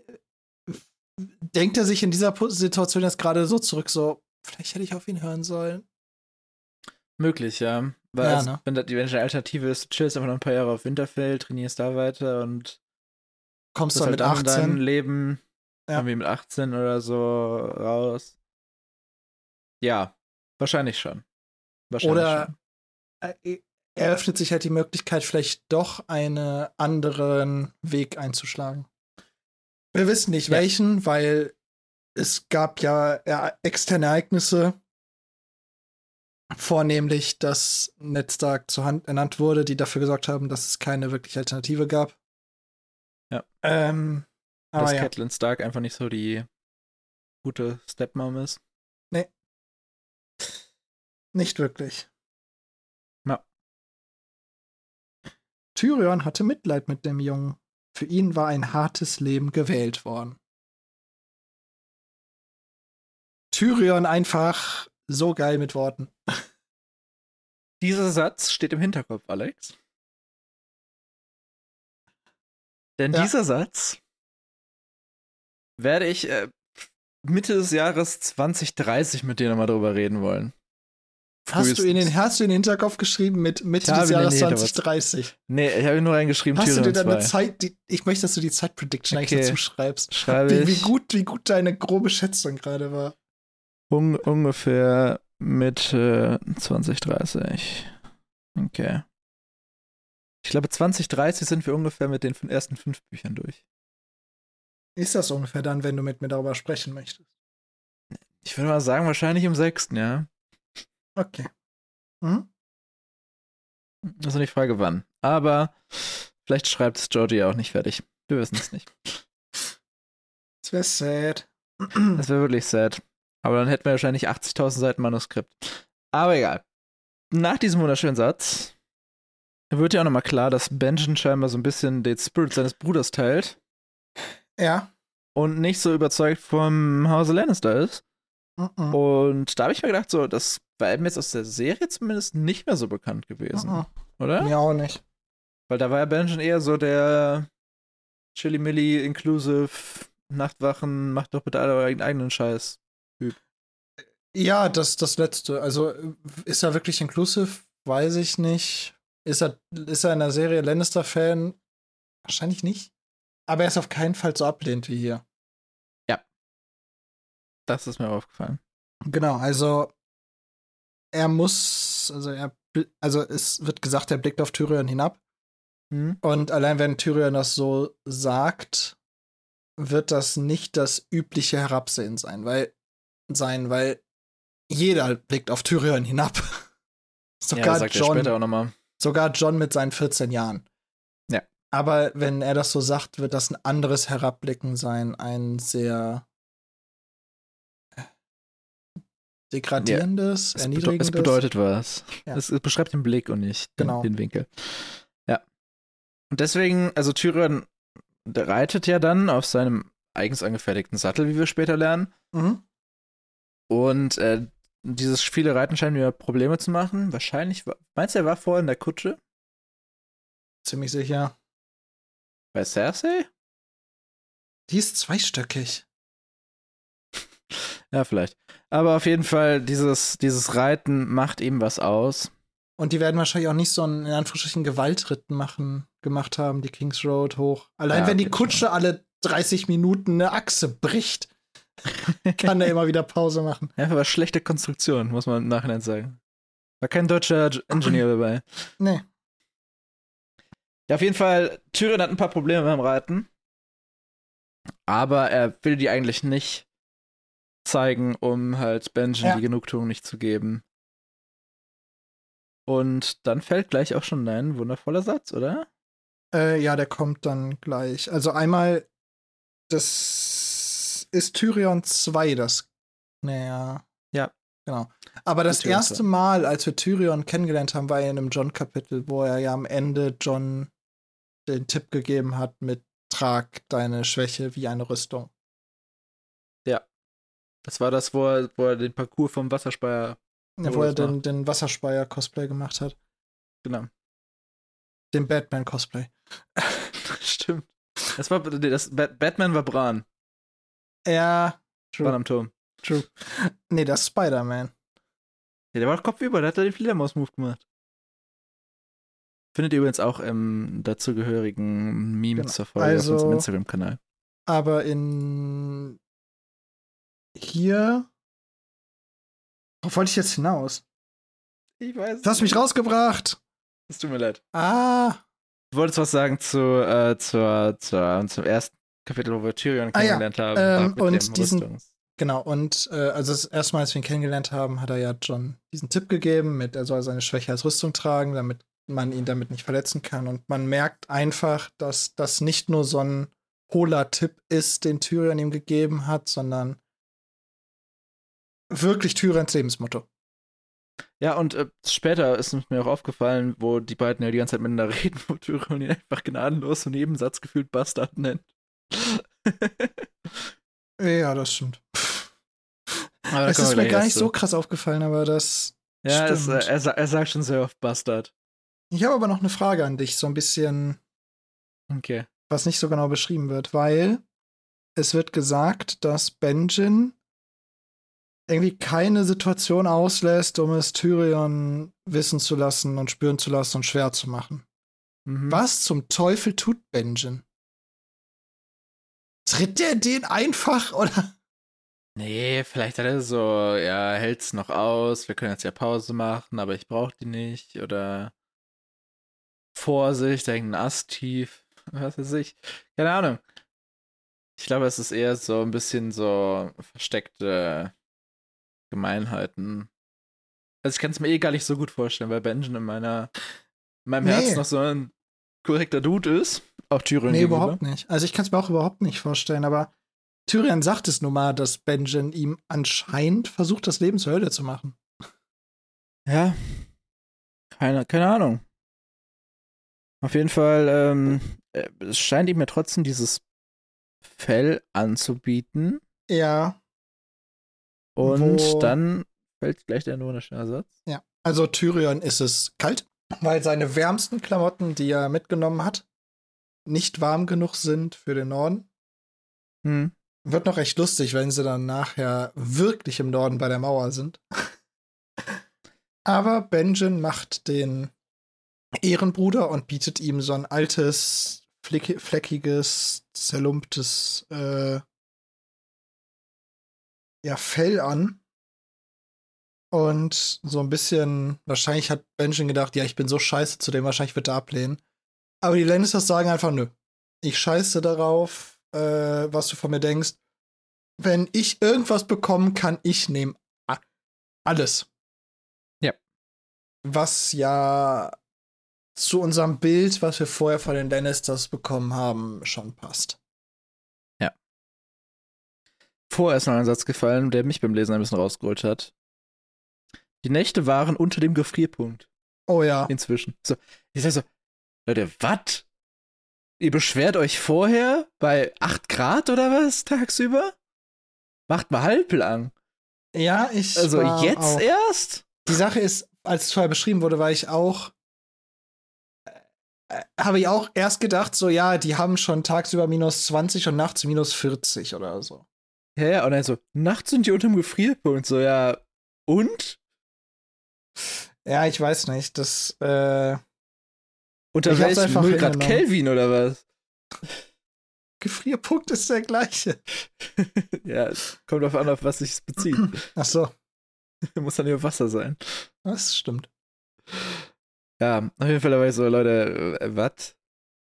denkt er sich in dieser Situation jetzt gerade so zurück, so, vielleicht hätte ich auf ihn hören sollen. Möglich, ja. Weil Ja, ne? wenn, das, eine Alternative ist, du chillst einfach noch ein paar Jahre auf Winterfell, trainierst da weiter und Kommst dann halt mit in deinem 18. Leben Ja. irgendwie mit 18 oder so raus. Ja, wahrscheinlich schon. Wahrscheinlich Oder schon. äh, eröffnet sich halt die Möglichkeit, vielleicht doch einen anderen Weg einzuschlagen. Wir wissen nicht Ja. welchen, weil es gab ja äh, externe Ereignisse, vornehmlich, dass Ned Stark zur Hand ernannt wurde, die dafür gesorgt haben, dass es keine wirkliche Alternative gab. Ja. Ähm, aber Dass ja. Catelyn Stark einfach nicht so die gute Stepmom ist. Nicht wirklich. Ja. Tyrion hatte Mitleid mit dem Jungen. Für ihn war ein hartes Leben gewählt worden. Tyrion einfach so geil mit Worten. Dieser Satz steht im Hinterkopf, Alex. Denn Ja. dieser Satz werde ich äh, Mitte des Jahres 2030 mit dir nochmal drüber reden wollen. Hast du, in den, hast du in den Hinterkopf geschrieben mit Mitte des Jahres den Hinterkopf. 2030? Nee, ich habe nur reingeschrieben, Hast du dir dann eine 2. Zeit, die, ich möchte, dass du die Zeitprediction Okay. eigentlich dazu schreibst. Schreibe Wie, wie, gut, wie gut deine grobe Schätzung gerade war. Un ungefähr Mitte 2030. Okay. Ich glaube, 2030 sind wir ungefähr mit den ersten fünf Büchern durch. Ist das ungefähr dann, wenn du mit mir darüber sprechen möchtest? Ich würde mal sagen, wahrscheinlich im sechsten, ja. Okay. Mhm. Das ist noch die Frage, wann. Aber vielleicht schreibt es Georgie ja auch nicht fertig. Wir wissen es nicht. Das wäre sad. Das wäre wirklich sad. Aber dann hätten wir wahrscheinlich 80.000 Seiten Manuskript. Aber egal. Nach diesem wunderschönen Satz wird ja auch nochmal klar, dass Benjen scheinbar so ein bisschen den Spirit seines Bruders teilt ja. und nicht so überzeugt vom Hause Lannister ist. Mhm. Und da habe ich mir gedacht, so, das war ihm jetzt aus der Serie zumindest nicht mehr so bekannt gewesen, Mhm. oder? Mir auch nicht. Weil da war ja Benjen eher so der Chili Milli Inclusive Nachtwachen, macht doch bitte alle euren eigenen Scheiß. Ja, das das letzte. Also ist er wirklich inclusive? Weiß ich nicht. Ist er, ist er in der Serie Lannister-Fan? Wahrscheinlich nicht. Aber er ist auf keinen Fall so ablehnend wie hier. Das ist mir aufgefallen. Genau, also er muss, also er, also es wird gesagt, er blickt auf Tyrion hinab. Hm? Und allein wenn Tyrion das so sagt, wird das nicht das übliche Herabsehen sein, weil sein, weil jeder blickt auf Tyrion hinab. Ja, Sogar sagt er John, später auch nochmal. sogar John mit seinen 14 Jahren. Ja. Aber wenn er das so sagt, wird das ein anderes Herabblicken sein, ein sehr degradierendes, Es, bede erniedrigendes. es bedeutet was. Ja. Es, es beschreibt den Blick und nicht den- Genau. den Winkel. Ja. Und deswegen, also Tyrion reitet ja dann auf seinem eigens angefertigten Sattel, wie wir später lernen. Mhm. Und äh, dieses viele Reiten scheint mir Probleme zu machen. Wahrscheinlich, meinst du, er war vorher in der Kutsche? Ziemlich sicher. Bei Cersei? Die ist zweistöckig. Ja, vielleicht. Aber auf jeden Fall, dieses, dieses Reiten macht ihm was aus. Und die werden wahrscheinlich auch nicht so einen, in Anführungsstrichen, Gewaltritten machen, gemacht haben, die Kings Road hoch. Allein Ja, wenn die Kutsche alle 30 Minuten eine Achse bricht, kann er immer wieder Pause machen. Einfach war schlechte Konstruktion, muss man im Nachhinein sagen. War kein deutscher Ingenieur dabei. Nee. Ja, auf jeden Fall, Tyrion hat ein paar Probleme beim Reiten. Aber er will die eigentlich nicht zeigen, um halt Benjen Ja. die Genugtuung nicht zu geben. Und dann fällt gleich auch schon ein wundervoller Satz, oder? Äh, ja, der kommt dann gleich. Also einmal, das ist Tyrion 2, das. Naja. Ja. Genau. Aber das Tyrion erste 2. Mal, als wir Tyrion kennengelernt haben, war ja in einem John-Kapitel, wo er ja am Ende John den Tipp gegeben hat mit Trag deine Schwäche wie eine Rüstung. Das war das, wo er, wo er den Parcours vom Wasserspeier. Ja, wo er den, den Wasserspeier-Cosplay gemacht hat. Genau. Den Batman-Cosplay. Stimmt. Das war das Bat Batman war Bran. Ja, true, am Turm. true. Nee, das ist Spider-Man. Ja, der war doch kopfüber, der hat da den Fledermaus-Move gemacht. Findet ihr übrigens auch im dazugehörigen Meme Genau. zur Folge auf Also- unserem Instagram-Kanal. Aber in hier. Worauf wollte ich jetzt hinaus? Ich weiß. Du hast mich rausgebracht. Es tut mir leid. Ah, Du wolltest was sagen zu, äh, zur, zur, zum ersten Kapitel, wo wir Tyrion Ah, ja. kennengelernt haben. Ähm, und dem diesen- Rüstungs- genau. Und äh, also das erste Mal, als wir ihn kennengelernt haben, hat er ja John diesen Tipp gegeben, mit er soll seine Schwäche als Rüstung tragen, damit man ihn damit nicht verletzen kann. Und man merkt einfach, dass das nicht nur so ein hohler Tipp ist, den Tyrion ihm gegeben hat, sondern wirklich Tyrions Lebensmotto. Ja, und äh, später ist mir auch aufgefallen, wo die beiden ja die ganze Zeit miteinander reden, wo Tyrion ihn einfach gnadenlos und jeden Satz gefühlt Bastard nennt. Ja, das stimmt. Aber da Es ist mir gar nicht so krass aufgefallen, aber das. Ja, es, er, er sagt schon sehr oft Bastard. Ich habe aber noch eine Frage an dich, so ein bisschen, Okay. was nicht so genau beschrieben wird, weil es wird gesagt, dass Benjen irgendwie keine Situation auslässt, um es Tyrion wissen zu lassen und spüren zu lassen und schwer zu machen. Mhm. Was zum Teufel tut Benjen? Tritt der den einfach oder? Nee, vielleicht hat er so, ja, hält's noch aus, wir können jetzt ja Pause machen, aber ich brauch die nicht. Oder Vorsicht, da hängt ein Ast tief. Was weiß ich. Keine Ahnung. Ich glaube, es ist eher so ein bisschen so versteckte Gemeinheiten. Also ich kann es mir eh gar nicht so gut vorstellen, weil Benjen in meiner in meinem Nee. Herzen noch so ein korrekter Dude ist. Auch Tyrion Nee, gegenüber. überhaupt nicht. Also ich kann es mir auch überhaupt nicht vorstellen, aber Tyrion sagt es nun mal, dass Benjen ihm anscheinend versucht, das Leben zur Hölle zu machen. Ja. Keine, keine Ahnung. Auf jeden Fall, ähm, äh, es scheint ihm ja trotzdem dieses Fell anzubieten. Ja, Und Wo- dann fällt gleich der wunderschöne Satz. Ja, also Tyrion ist es kalt, weil seine wärmsten Klamotten, die er mitgenommen hat, nicht warm genug sind für den Norden. Hm. Wird noch echt lustig, wenn sie dann nachher wirklich im Norden bei der Mauer sind. Aber Benjen macht den Ehrenbruder und bietet ihm so ein altes, fleck fleckiges, zerlumptes äh, ja, Fell an. Und so ein bisschen, wahrscheinlich hat Benjen gedacht, ja, ich bin so scheiße zu dem, wahrscheinlich wird er ablehnen. Aber die Lannisters sagen einfach, nö. Ich scheiße darauf, äh, was du von mir denkst. Wenn ich irgendwas bekommen kann, ich nehme alles. Ja. Was ja zu unserem Bild, was wir vorher von den Lannisters bekommen haben, schon passt. Vorher ist noch ein Satz gefallen, der mich beim Lesen ein bisschen rausgeholt hat. Die Nächte waren unter dem Gefrierpunkt. Oh ja. Inzwischen. So, ich sag so, Leute, was? Ihr beschwert euch vorher bei 8 Grad oder was tagsüber? Macht mal halblang. Ja, ich. Also jetzt auch. erst? Die Sache ist, als es vorher beschrieben wurde, war ich auch. Äh, habe ich auch erst gedacht, so, ja, die haben schon tagsüber minus 20 und nachts minus 40 oder so. Ja, ja, und dann so, nachts sind die unter dem Gefrierpunkt. So, ja, und? Ja, ich weiß nicht. Das, äh, Unter Ich welchem einfach 0 Grad. Kelvin oder was? Gefrierpunkt ist der gleiche. ja, es kommt auf an, auf was sich bezieht. Ach so. Muss dann über Wasser sein. Das stimmt. Ja, auf jeden Fall dabei so, Leute, äh, was?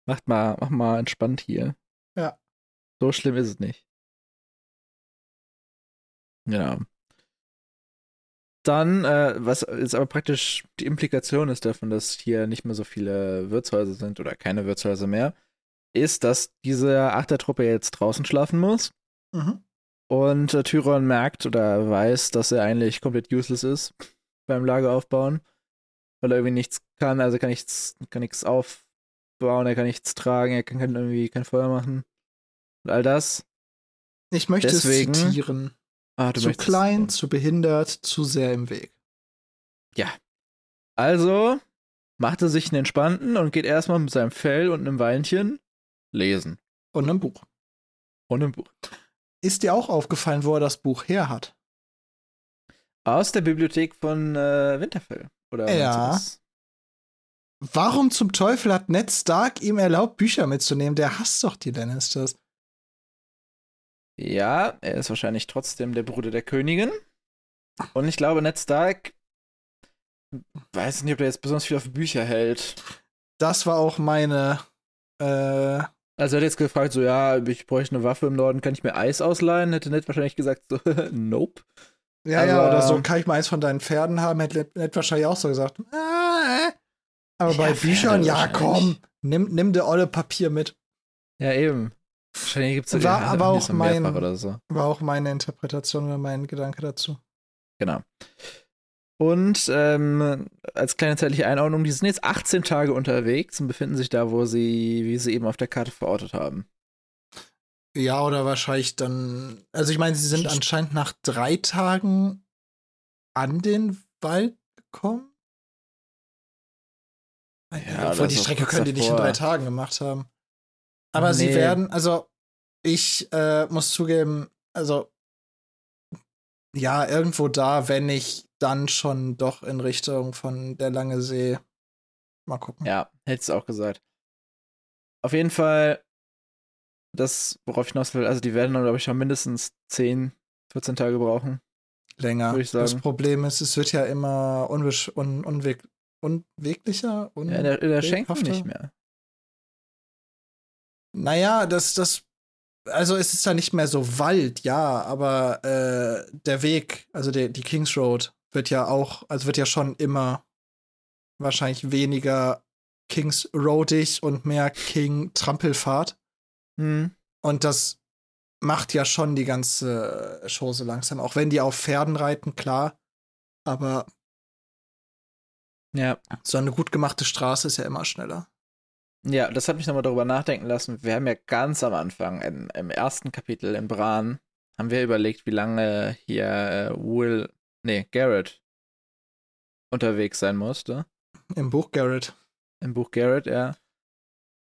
Macht mal, mach mal entspannt hier. Ja. So schlimm ist es nicht. Genau. Dann, äh, was jetzt aber praktisch die Implikation ist davon, dass hier nicht mehr so viele Wirtshäuser sind oder keine Wirtshäuser mehr, ist, dass diese Achtertruppe jetzt draußen schlafen muss. Mhm. Und äh, Tyron merkt oder weiß, dass er eigentlich komplett useless ist beim Lager aufbauen, weil er irgendwie nichts kann, also kann nichts, kann nichts aufbauen, er kann nichts tragen, er kann irgendwie kein Feuer machen und all das. Ich möchte Deswegen, es zitieren. Ah, zu klein, zu behindert, zu sehr im Weg. Ja. Also macht er sich einen entspannten und geht erstmal mit seinem Fell und einem Weinchen lesen. Und einem Buch. Und einem Buch. Ist dir auch aufgefallen, wo er das Buch her hat? Aus der Bibliothek von äh, Winterfell. Oder ja. Warum zum Teufel hat Ned Stark ihm erlaubt, Bücher mitzunehmen? Der hasst doch die Lannisters. Ja, er ist wahrscheinlich trotzdem der Bruder der Königin. Und ich glaube, Ned Stark weiß nicht, ob er jetzt besonders viel auf Bücher hält. Das war auch meine. Äh, also er hat jetzt gefragt, so ja, ich bräuchte eine Waffe im Norden, kann ich mir Eis ausleihen? Hätte Ned wahrscheinlich gesagt, so, nope. Ja, aber, ja, oder so, kann ich mal eins von deinen Pferden haben? Hätte Ned wahrscheinlich auch so gesagt. Äh, aber ja, bei Büchern, ja, komm, nimm, nimm der olle Papier mit. Ja, eben. Wahrscheinlich gibt es war, aber auch mein, oder so. war auch meine Interpretation oder mein Gedanke dazu. Genau. Und ähm, als kleine zeitliche Einordnung, die sind jetzt 18 Tage unterwegs und befinden sich da, wo sie, wie sie eben auf der Karte verortet haben. Ja, oder wahrscheinlich dann. Also ich meine, sie sind anscheinend nach drei Tagen an den Wald gekommen. Ja, Obwohl die Strecke können die nicht in drei Tagen gemacht haben. Aber nee. sie werden, also ich äh, muss zugeben, also ja, irgendwo da, wenn ich dann schon doch in Richtung von der lange See. Mal gucken. Ja, hättest du auch gesagt. Auf jeden Fall, das, worauf ich hinaus will, also die werden dann, glaube ich, schon mindestens 10, 14 Tage brauchen. Länger. Ich sagen. Das Problem ist, es wird ja immer unwisch, un, unweg, unweglicher. Un ja, in der, in der Schenken nicht mehr. Naja, das, das, also es ist ja nicht mehr so Wald, ja, aber äh, der Weg, also der, die Kings Road, wird ja auch, also wird ja schon immer wahrscheinlich weniger Kings Roadig und mehr King Trampelfahrt. Mhm. Und das macht ja schon die ganze Chose langsam, auch wenn die auf Pferden reiten, klar. Aber ja. so eine gut gemachte Straße ist ja immer schneller. Ja, das hat mich nochmal darüber nachdenken lassen. Wir haben ja ganz am Anfang, im, im ersten Kapitel in Bran, haben wir überlegt, wie lange hier äh, Will, nee, Garrett unterwegs sein musste. Im Buch Garrett. Im Buch Garrett, ja.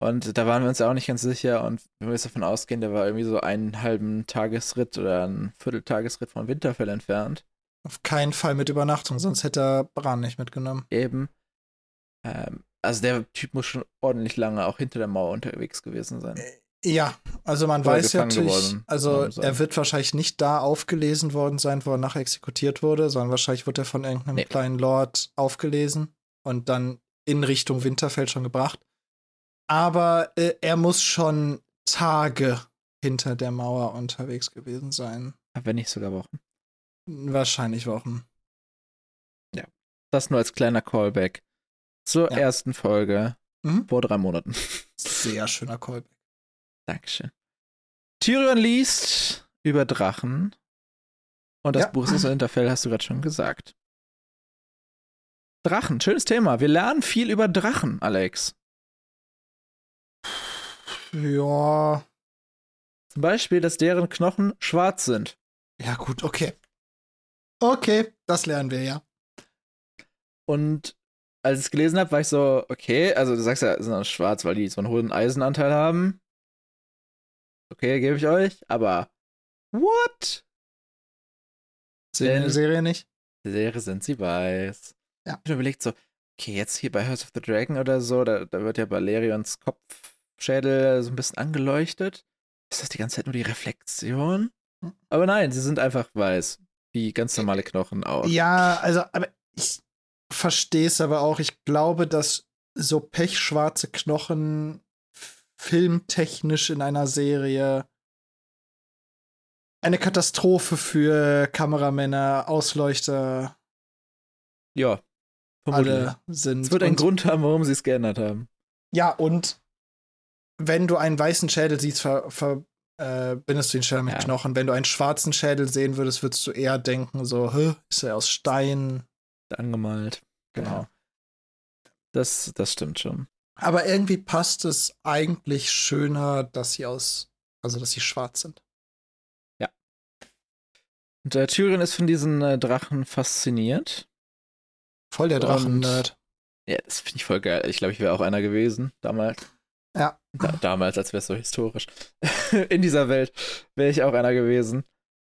Und da waren wir uns ja auch nicht ganz sicher. Und wenn wir jetzt davon ausgehen, der war irgendwie so einen halben Tagesritt oder einen Vierteltagesritt von Winterfell entfernt. Auf keinen Fall mit Übernachtung, sonst hätte er Bran nicht mitgenommen. Eben. Ähm, also der Typ muss schon ordentlich lange auch hinter der Mauer unterwegs gewesen sein. Äh, ja, also man Oder weiß ja natürlich, also er wird wahrscheinlich nicht da aufgelesen worden sein, wo er nachher exekutiert wurde, sondern wahrscheinlich wird er von irgendeinem nee. kleinen Lord aufgelesen und dann in Richtung Winterfeld schon gebracht. Aber äh, er muss schon Tage hinter der Mauer unterwegs gewesen sein. Wenn nicht sogar Wochen. Wahrscheinlich Wochen. Ja. Das nur als kleiner Callback zur ja. ersten Folge mhm. vor drei Monaten. Sehr schöner Callback. Dankeschön. Tyrion liest über Drachen. Und das ja. Buch ist Interfell, hast du gerade schon gesagt. Drachen, schönes Thema. Wir lernen viel über Drachen, Alex. Ja. Zum Beispiel, dass deren Knochen schwarz sind. Ja, gut, okay. Okay, das lernen wir ja. Und als ich es gelesen habe, war ich so, okay, also du sagst ja, sind auch schwarz, weil die so einen hohen Eisenanteil haben. Okay, gebe ich euch, aber what? Sehen in der Serie nicht? Die Serie sind sie weiß. Ja. Ich habe überlegt so, okay, jetzt hier bei House of the Dragon oder so, da, da wird ja Valerions Kopfschädel so ein bisschen angeleuchtet. ist das die ganze Zeit nur die Reflexion? Hm. Aber nein, sie sind einfach weiß. Wie ganz normale Knochen auch. Ja, also, aber ich verstehe es aber auch. Ich glaube, dass so pechschwarze Knochen filmtechnisch in einer Serie eine Katastrophe für Kameramänner, Ausleuchter, Ja. Vermutlich. alle sind. Es wird einen Und- Grund haben, warum sie es geändert haben. Ja, und wenn du einen weißen Schädel siehst, ver, ver, äh, bindest du den Schädel mit Ja. Knochen. Wenn du einen schwarzen Schädel sehen würdest, würdest du eher denken, so, ist er aus Stein? Angemalt. Genau. Das, das stimmt schon. Aber irgendwie passt es eigentlich schöner, dass sie aus, also dass sie schwarz sind. Und äh, Tyrion ist von diesen äh, Drachen fasziniert. Voll der Drachen-Nerd. Ja, das finde ich voll geil. Ich glaube, ich wäre auch einer gewesen damals. Ja. Da, damals, als wäre es so historisch. In dieser Welt wäre ich auch einer gewesen.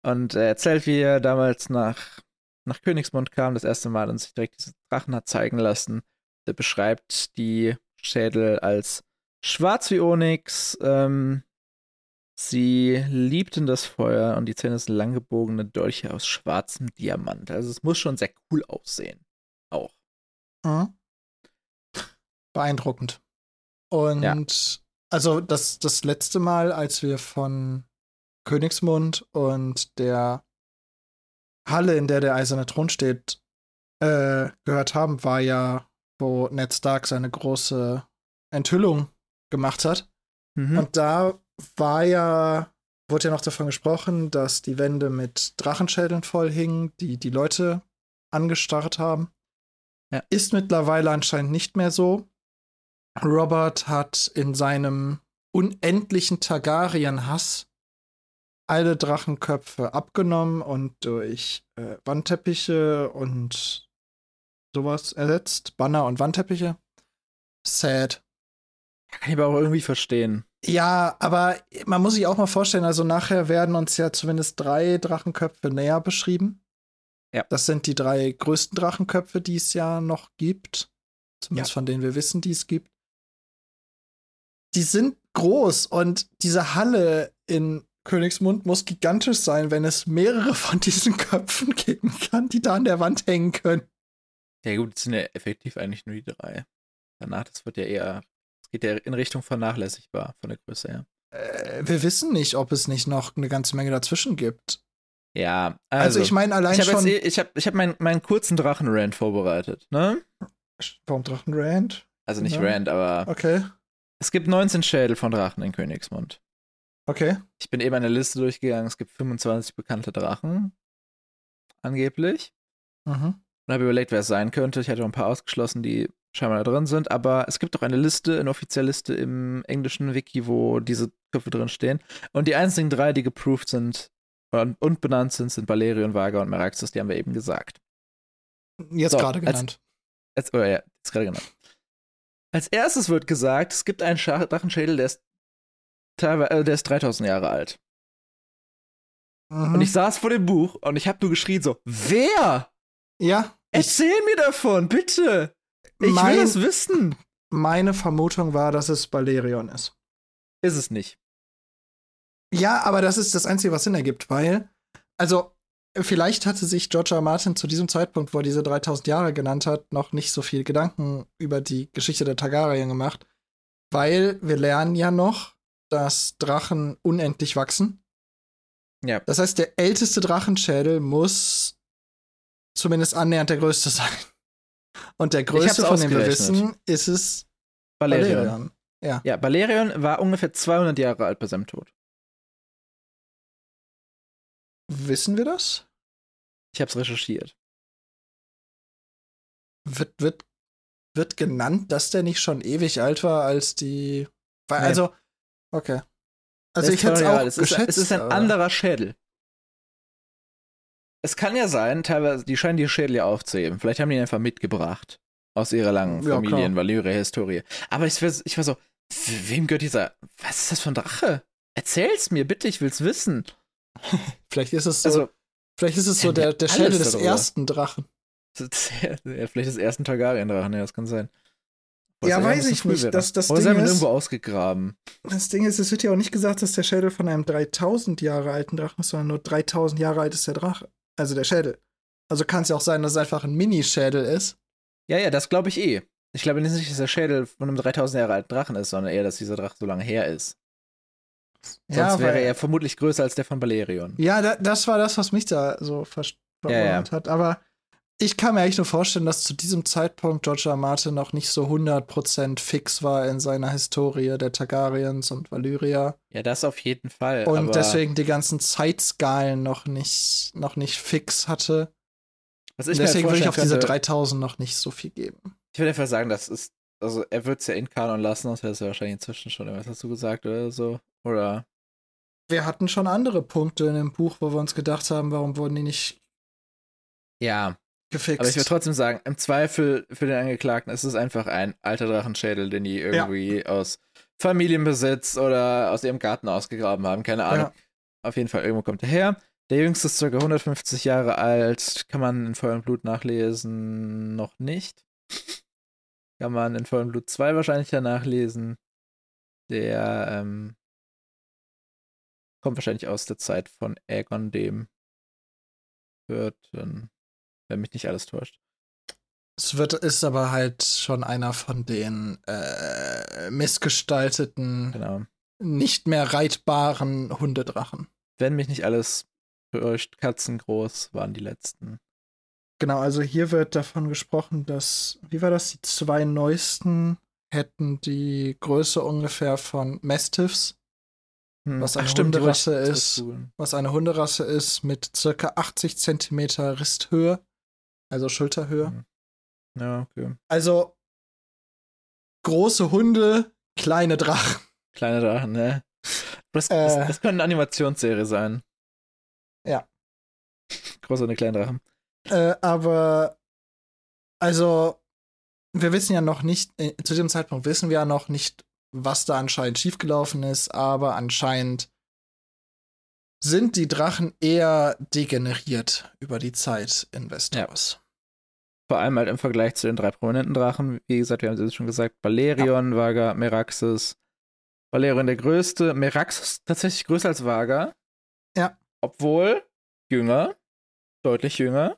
Und er erzählt, wie er damals nach, nach Königsmund kam, das erste Mal und sich direkt diese Drachen hat zeigen lassen. Er beschreibt die Schädel als schwarz wie Onyx. Ähm, sie liebten das Feuer und die Zähne sind langgebogene Dolche aus schwarzem Diamant. Also es muss schon sehr cool aussehen. Auch. Mhm. Beeindruckend. Und Ja. also das, das letzte Mal, als wir von Königsmund und der Halle, in der der eiserne Thron steht, äh, gehört haben, war ja, wo Ned Stark seine große Enthüllung gemacht hat. Mhm. Und da war ja, wurde ja noch davon gesprochen, dass die Wände mit Drachenschädeln voll hingen, die die Leute angestarrt haben. Ja. Ist mittlerweile anscheinend nicht mehr so. Robert hat in seinem unendlichen Targaryen-Hass alle Drachenköpfe abgenommen und durch äh, Wandteppiche und sowas ersetzt. Banner und Wandteppiche. Sad. Kann ich aber auch irgendwie verstehen. Ja, aber man muss sich auch mal vorstellen, also nachher werden uns ja zumindest drei Drachenköpfe näher beschrieben. Ja. Das sind die drei größten Drachenköpfe, die es ja noch gibt. Zumindest Ja. von denen wir wissen, die es gibt. Die sind groß und diese Halle in Königsmund muss gigantisch sein, wenn es mehrere von diesen Köpfen geben kann, die da an der Wand hängen können. Ja, gut, es sind ja effektiv eigentlich nur die drei. Danach, das wird ja eher, es geht ja in Richtung vernachlässigbar von der Größe her. Äh, wir wissen nicht, ob es nicht noch eine ganze Menge dazwischen gibt. Ja, Also, also, ich meine, allein ich habe schon. eh, ich hab, ich hab meinen, meinen kurzen Drachenrand vorbereitet, ne? Warum Drachenrand? Also nicht Ja. Rand, aber Okay, es gibt 19 Schädel von Drachen in Königsmund. Okay. Ich bin eben eine Liste durchgegangen, es gibt 25 bekannte Drachen. Angeblich. Mhm. Und habe überlegt, wer es sein könnte. Ich hatte noch ein paar ausgeschlossen, die scheinbar da drin sind. Aber es gibt auch eine Liste, eine offizielle Liste im englischen Wiki, wo diese Köpfe drin stehen. Und die einzigen drei, die geproved sind und, und benannt sind, sind Valerion, Vaga und Meraxus. Die haben wir eben gesagt. Jetzt So, gerade als- genannt. Als, oder ja, ist gerade genannt. Als erstes wird gesagt, es gibt einen Drachenschädel, der ist, teilweise, äh, der ist 3000 Jahre alt. Mhm. Und ich saß vor dem Buch und ich habe nur geschrien so, wer? ja, ich, Erzähl mir davon, bitte. Ich Mein- will das wissen. meine Vermutung war, dass es Balerion ist. Ist es nicht. Ja, aber das ist das Einzige, was Sinn ergibt, weil, also, vielleicht hatte sich George R. R. Martin zu diesem Zeitpunkt, wo er diese 3000 Jahre genannt hat, noch nicht so viel Gedanken über die Geschichte der Targaryen gemacht, weil wir lernen ja noch, dass Drachen unendlich wachsen. Ja. Das heißt, der älteste Drachenschädel muss zumindest annähernd der größte sein. Und der größte, von dem wir wissen, ist es Valerion. Balerion. Ja. Ja, Valerion war ungefähr 200 Jahre alt bei seinem Tod. Wissen wir das? Ich hab's recherchiert. Wird, wird, wird genannt, dass der nicht schon ewig alt war, als die. Weil, Nee. Also, okay. Also, ich ist hätte es 200 Jahre auch es ist, geschätzt. es ist ein anderer Schädel. Es kann ja sein, teilweise, die scheinen die Schädel ja aufzuheben. Vielleicht haben die ihn einfach mitgebracht. Aus ihrer langen Ja, Familien, Valyria-Historie. Aber ich war, ich war so, wem gehört dieser, was ist das für ein Drache? Erzähl's mir, bitte, ich will's wissen. Vielleicht ist es so, Also, vielleicht ist es so der, der Schädel des darüber. ersten Drachen. ist ja, vielleicht des ersten Targaryen-Drachen, ja, das kann sein. Ja, weiß ich nicht. Das, das, Oder Ding ist, irgendwo ausgegraben. das Ding ist, es wird ja auch nicht gesagt, dass der Schädel von einem 3000 Jahre alten Drachen ist, sondern nur 3000 Jahre alt ist der Drache. Also der Schädel. Also kann es ja auch sein, dass es einfach ein Mini-Schädel ist. Ja, ja, das glaube ich eh. Ich glaube nicht, dass der Schädel von einem 3000 Jahre alten Drachen ist, sondern eher, dass dieser Drache so lange her ist. Sonst ja, wäre er vermutlich größer als der von Balerion. Ja, da, das war das, was mich da so vers- Ja, ja. hat. Aber ich kann mir eigentlich nur vorstellen, dass zu diesem Zeitpunkt George R. Martin noch nicht so 100% fix war in seiner Historie der Targaryens und Valyria. Ja, das auf jeden Fall. Und deswegen die ganzen Zeitskalen noch nicht, noch nicht fix hatte. mir halt deswegen würde ich auf diese könnte- 3000 noch nicht so viel geben. Ich würde einfach sagen, das ist, also er wird es ja in Kanon lassen, sonst hätte es ja wahrscheinlich inzwischen schon irgendwas dazu gesagt oder so. Oder Wir hatten schon andere Punkte in dem Buch, wo wir uns gedacht haben, warum wurden die nicht ja, gefixt. aber ich würde trotzdem sagen, im Zweifel für den Angeklagten ist es einfach ein alter Drachenschädel, den die irgendwie aus Familienbesitz oder aus ihrem Garten ausgegraben haben, keine Ahnung. Ja. Auf jeden Fall, irgendwo kommt er her. Der jüngste ist ca. 150 Jahre alt, kann man in und Blut nachlesen, noch nicht. kann man in und Blut 2 wahrscheinlich ja nachlesen. Der ähm, kommt wahrscheinlich aus der Zeit von Aegon dem Vierten, wenn mich nicht alles täuscht. Es wird, ist aber halt schon einer von den äh, missgestalteten, Genau. nicht mehr reitbaren Hundedrachen. Wenn mich nicht alles täuscht, katzengroß waren die letzten. Genau, also hier wird davon gesprochen, dass, wie war das, die zwei neuesten hätten die Größe ungefähr von Mastiffs, Hm. Was eine die Hunderasse wollte ich ist. was eine Hunderasse ist, mit circa 80 Zentimeter Risthöhe, also Schulterhöhe. Mhm. Ja, okay. Also große Hunde, kleine Drachen. Kleine Drachen, ne? Das, Äh. das, das könnte eine Animationsserie sein. Ja. Große und eine kleine Drachen. Äh, aber also wir wissen ja noch nicht, äh, zu diesem Zeitpunkt wissen wir ja noch nicht, was da anscheinend schiefgelaufen ist, aber anscheinend sind die Drachen eher degeneriert über die Zeit in Westeros. Vor allem halt im Vergleich zu den drei prominenten Drachen. Wie gesagt, wir haben es schon gesagt: Valerion, Vaga, Meraxes. Valerion der größte, Meraxes tatsächlich größer als Vaga. Ja. Obwohl jünger, deutlich jünger.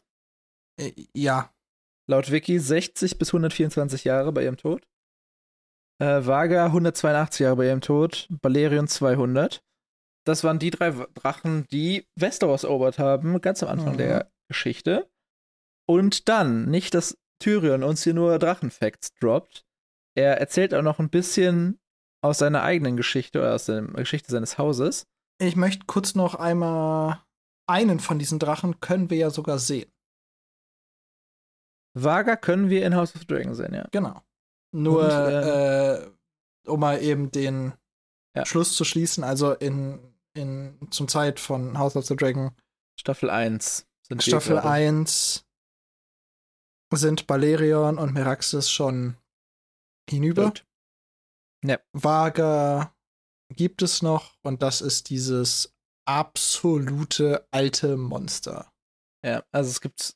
Äh, ja, Laut Wiki 60 bis 124 Jahre bei ihrem Tod. Äh, Vaga 182 Jahre bei ihrem Tod. Valerion 200. Das waren die drei Drachen, die Westeros erobert haben, ganz am Anfang Mhm. der Geschichte. Und dann, nicht, dass Tyrion uns hier nur Drachenfacts droppt. Er erzählt auch noch ein bisschen aus seiner eigenen Geschichte oder aus der Geschichte seines Hauses. ich möchte kurz noch einmal einen von diesen Drachen können wir ja sogar sehen. Vaga können wir in House of Dragon sehen, ja. Genau. Nur, Und, äh, um mal eben den Ja. Schluss zu schließen, also in, in zum Zeit von House of the Dragon Staffel 1 sind Staffel gerade. 1 sind Balerion und Meraxes schon hinüber. Ja. Vaga gibt es noch und das ist dieses absolute alte Monster. Ja, also es gibt,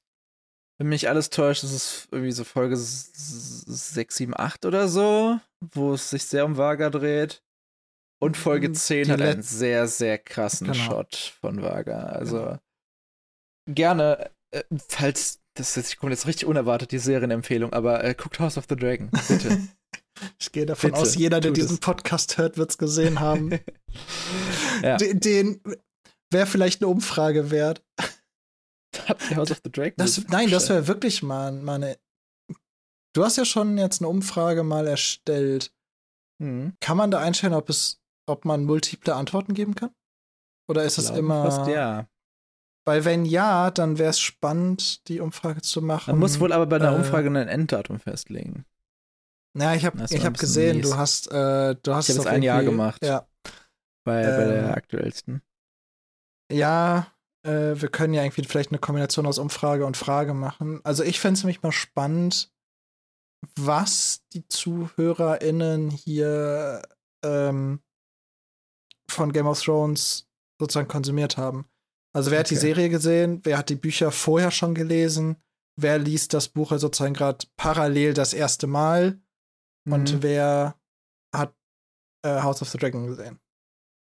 wenn mich alles täuscht, ist es irgendwie so Folge 6, 7, 8 oder so, wo es sich sehr um Vaga dreht. Und Folge 10 Die hat einen sehr, sehr krassen Genau. Shot von Vaga. Also gerne, äh, falls, das ist, kommt jetzt richtig unerwartet, die Serienempfehlung, aber äh, guckt House of the Dragon, bitte. Ich gehe davon Bitte, aus, jeder, der diesen es. Podcast hört, wird es gesehen haben. ja, Den, den wäre vielleicht eine Umfrage wert. habt ihr House of the Dragon? Das, nein, das wäre wirklich mal, mal eine. Du hast ja schon jetzt eine Umfrage mal erstellt. Mhm. Kann man da einstellen, ob es, ob man multiple Antworten geben kann? Oder ist es immer. Fast ja. Weil wenn ja, dann wäre es spannend, die Umfrage zu machen. Man muss wohl aber bei einer äh, Umfrage ein Enddatum festlegen. Ja, ich habe ich hab gesehen, mies. du hast, äh, du hast Ich jetzt ein Jahr gemacht. Ja, Bei, bei Ähm, der aktuellsten. ja äh, wir können ja irgendwie vielleicht eine Kombination aus Umfrage und Frage machen. Also ich fände es nämlich mal spannend, was die ZuhörerInnen hier ähm, von Game of Thrones sozusagen konsumiert haben. Also wer hat die Okay. Serie gesehen? Wer hat die Bücher vorher schon gelesen? Wer liest das Buch sozusagen gerade parallel das erste Mal? Und Mhm. wer hat äh, House of the Dragon gesehen?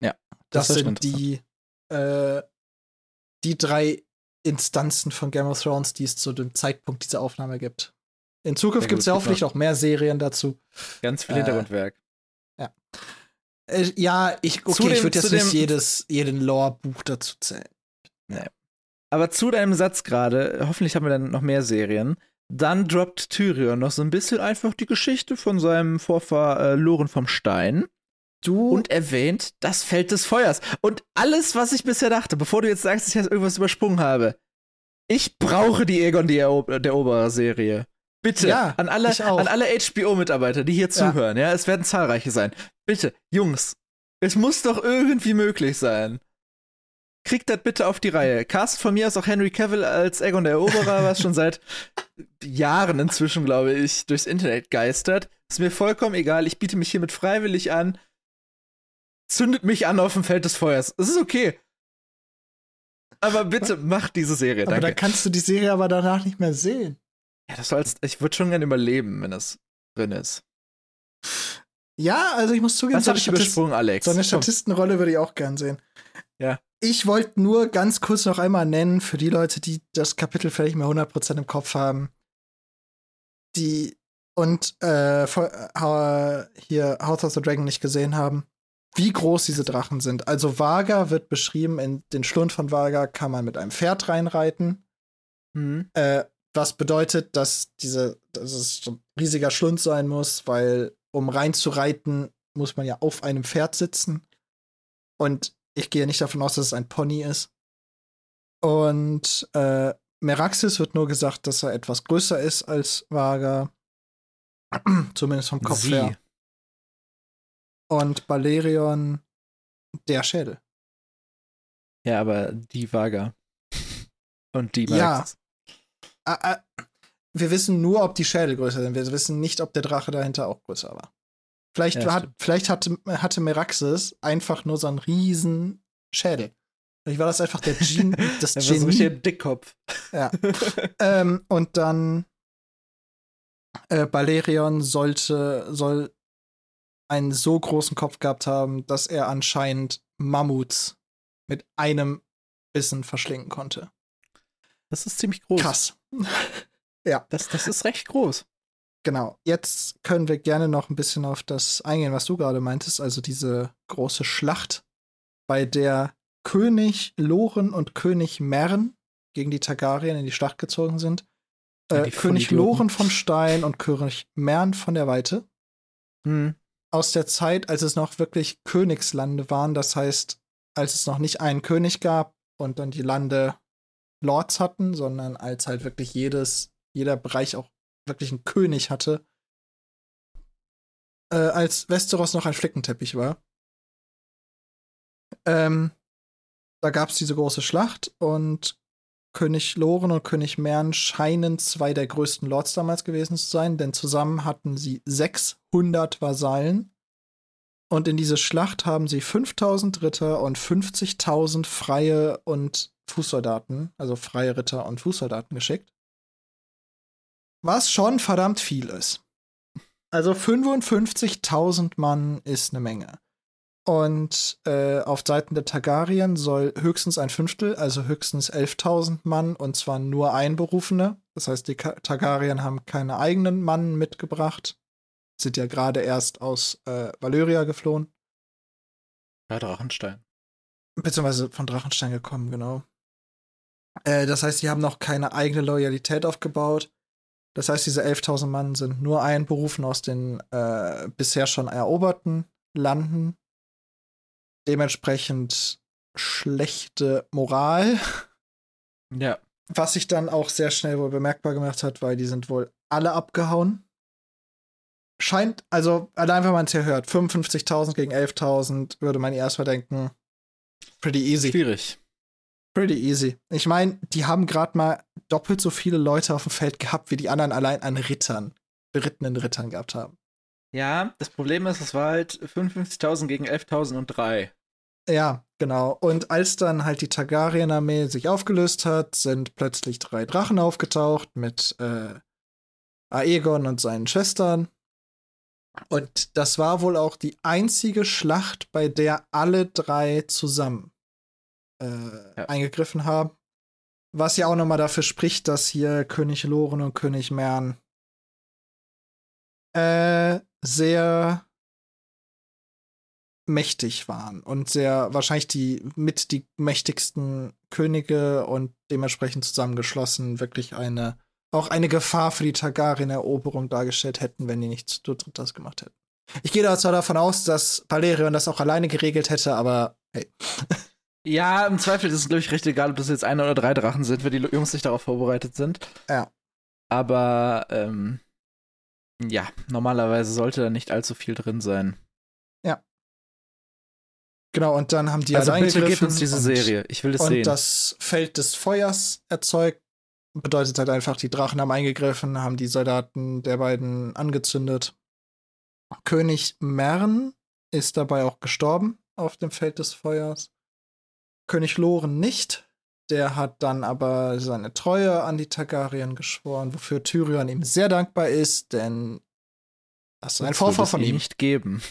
Ja, Das, das sind die, äh, die drei Instanzen von Game of Thrones, die es zu dem Zeitpunkt dieser Aufnahme gibt. In Zukunft gibt es ja vielleicht auch mehr Serien dazu. Ganz viel Äh, Hintergrundwerk. Äh, ja, ich, okay, Zu ich dem- würde jetzt nicht dem- jedes, jeden Lore-Buch dazu zählen. Aber zu deinem Satz gerade, hoffentlich haben wir dann noch mehr Serien. Dann droppt Tyrion noch so ein bisschen einfach die Geschichte von seinem Vorfahr äh, Loren vom Stein Du, und erwähnt das Feld des Feuers. Und alles, was ich bisher dachte, bevor du jetzt sagst, dass ich jetzt irgendwas übersprungen habe, ich brauche die Egon die Erob der Eroberer-Serie. Bitte, Ja, an alle, an alle HBO-Mitarbeiter, die hier Ja. zuhören, ja, es werden zahlreiche sein. Bitte, Jungs, es muss doch irgendwie möglich sein. Kriegt das bitte auf die Reihe. Cast von mir aus auch Henry Cavill als Egon der Eroberer, was schon seit Jahren inzwischen, glaube ich, durchs Internet geistert. Ist mir vollkommen egal. Ich biete mich hiermit freiwillig an. Zündet mich an auf dem Feld des Feuers. Es ist okay. Aber bitte macht diese Serie, aber danke. da kannst du die Serie aber danach nicht mehr sehen. Ja, das soll's, ich würde schon gerne überleben, wenn das drin ist. Ja, also ich muss zugeben, Was so eine, ich übersprungen, Alex? so eine. Statistenrolle würde ich auch gern sehen. Ja. Ich wollte nur ganz kurz noch einmal nennen, für die Leute, die das Kapitel vielleicht mehr 100% im Kopf haben, die und äh, äh, hier House of the Dragon nicht gesehen haben, wie groß diese Drachen sind. Also Vaga wird beschrieben, in den Schlund von Vaga kann man mit einem Pferd reinreiten. Mhm. Äh, was bedeutet, dass diese, dass es so ein riesiger Schlund sein muss, weil um reinzureiten, muss man ja auf einem Pferd sitzen. Und ich gehe nicht davon aus, dass es ein Pony ist. Und äh, Meraxis wird nur gesagt, dass er etwas größer ist als Vaga. Zumindest vom Kopf Sie. her. Und Balerion der Schädel. Ja, aber die Vaga. Und die Ja. Meraxes. Ah, wir wissen nur, ob die Schädel größer sind. Wir wissen nicht, ob der Drache dahinter auch größer war. Vielleicht, Ja, hat, vielleicht hatte, hatte Meraxis einfach nur so einen riesen Schädel. Vielleicht war das einfach der Gen das Das war so richtig Genie. Dickkopf. Ja. ähm, und dann äh, Balerion sollte, soll einen so großen Kopf gehabt haben, dass er anscheinend Mammuts mit einem Bissen verschlingen konnte. Das ist ziemlich groß. Krass. Das, das ist recht groß. Genau. Jetzt können wir gerne noch ein bisschen auf das eingehen, was du gerade meintest, also diese große Schlacht, bei der König Loren und König Mern gegen die Targaryen in die Schlacht gezogen sind. Ja, Äh, König. Loren vom Stein und König Mern von der Weite. Hm. Aus der Zeit, als es noch wirklich Königslande waren, das heißt, als es noch nicht einen König gab und dann die Lande Lords hatten, sondern als halt wirklich jedes, jeder Bereich auch wirklich einen König hatte. Äh, als Westeros noch ein Flickenteppich war. Ähm, da gab es diese große Schlacht und König Loren und König Mern scheinen zwei der größten Lords damals gewesen zu sein, denn zusammen hatten sie 600 Vasallen. Und in diese Schlacht haben sie 5000 Ritter und 50.000 freie und Fußsoldaten, also freie Ritter und Fußsoldaten geschickt. Was schon verdammt viel ist. Also 55.000 Mann ist eine Menge. Und äh, auf Seiten der Targaryen soll höchstens ein Fünftel, also höchstens 11.000 Mann, und zwar nur Einberufene. Das heißt, die Targaryen haben keine eigenen Mann mitgebracht. Sind ja gerade erst aus äh, Valyria geflohen. Ja, Drachenstein. Beziehungsweise von Drachenstein gekommen, genau. Äh, das heißt, sie haben noch keine eigene Loyalität aufgebaut. Das heißt, diese 11.000 Mann sind nur einberufen aus den äh, bisher schon eroberten Landen. Dementsprechend schlechte Moral, Ja. was sich dann auch sehr schnell wohl bemerkbar gemacht hat, weil die sind wohl alle abgehauen. Scheint, also allein wenn man es hier hört, 55.000 gegen 11.000, würde man erstmal denken, pretty easy. Schwierig. Pretty easy. Ich meine, die haben gerade mal doppelt so viele Leute auf dem Feld gehabt, wie die anderen allein an Rittern, berittenen Rittern gehabt haben. Ja, das Problem ist, es war halt 55.000 gegen 11.003. Ja, genau. Und als dann halt die Targaryen-Armee sich aufgelöst hat, sind plötzlich drei Drachen aufgetaucht mit äh, Aegon und seinen Schwestern. Und das war wohl auch die einzige Schlacht, bei der alle drei zusammen äh, ja. eingegriffen haben. Was ja auch nochmal dafür spricht, dass hier König Loren und König Mern äh, sehr mächtig waren und sehr wahrscheinlich die mit die mächtigsten Könige und dementsprechend zusammengeschlossen wirklich eine auch eine Gefahr für die Targaryen-Eroberung dargestellt hätten, wenn die nicht zu dritt das gemacht hätten. Ich gehe da zwar davon aus, dass Valerion das auch alleine geregelt hätte, aber hey. Ja, im Zweifel ist es, glaube ich, recht egal, ob das jetzt eine oder drei Drachen sind, wenn die Jungs nicht darauf vorbereitet sind. Ja. Aber, ähm, ja, normalerweise sollte da nicht allzu viel drin sein. Ja. Genau, und dann haben die also halt bitte gib uns diese und, Serie. Ich will es und sehen. Und das Feld des Feuers erzeugt. Bedeutet halt einfach, die Drachen haben eingegriffen, haben die Soldaten der beiden angezündet. König Mern ist dabei auch gestorben auf dem Feld des Feuers. König Loren nicht. Der hat dann aber seine Treue an die Targaryen geschworen, wofür Tyrion ihm sehr dankbar ist, denn das ist ein Vorfahr von ihm. nicht geben.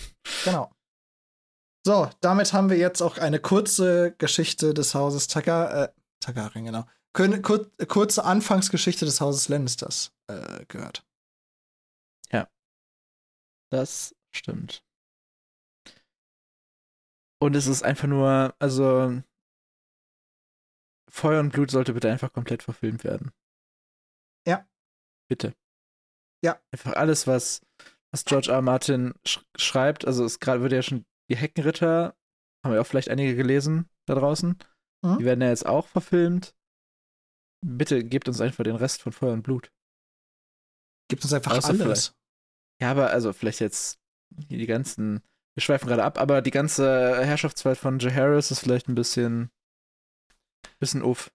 Genau. So, damit haben wir jetzt auch eine kurze Geschichte des Hauses Targar äh, Targaryen, genau. Kur kurze Anfangsgeschichte des Hauses Lannisters äh, gehört. Ja. Das stimmt. Und es ist einfach nur, also Feuer und Blut sollte bitte einfach komplett verfilmt werden. Ja. Bitte. Ja. Einfach alles, was, was George R. Martin sch schreibt, also es gerade wird ja schon die Heckenritter, haben wir auch vielleicht einige gelesen da draußen. Mhm. Die werden ja jetzt auch verfilmt. Bitte gebt uns einfach den Rest von Feuer und Blut. Gibt uns einfach Außer alles. Ja, aber also vielleicht jetzt hier die ganzen, wir schweifen gerade ab, aber die ganze Herrschaftswelt von J. Harris ist vielleicht ein bisschen Bisschen uff.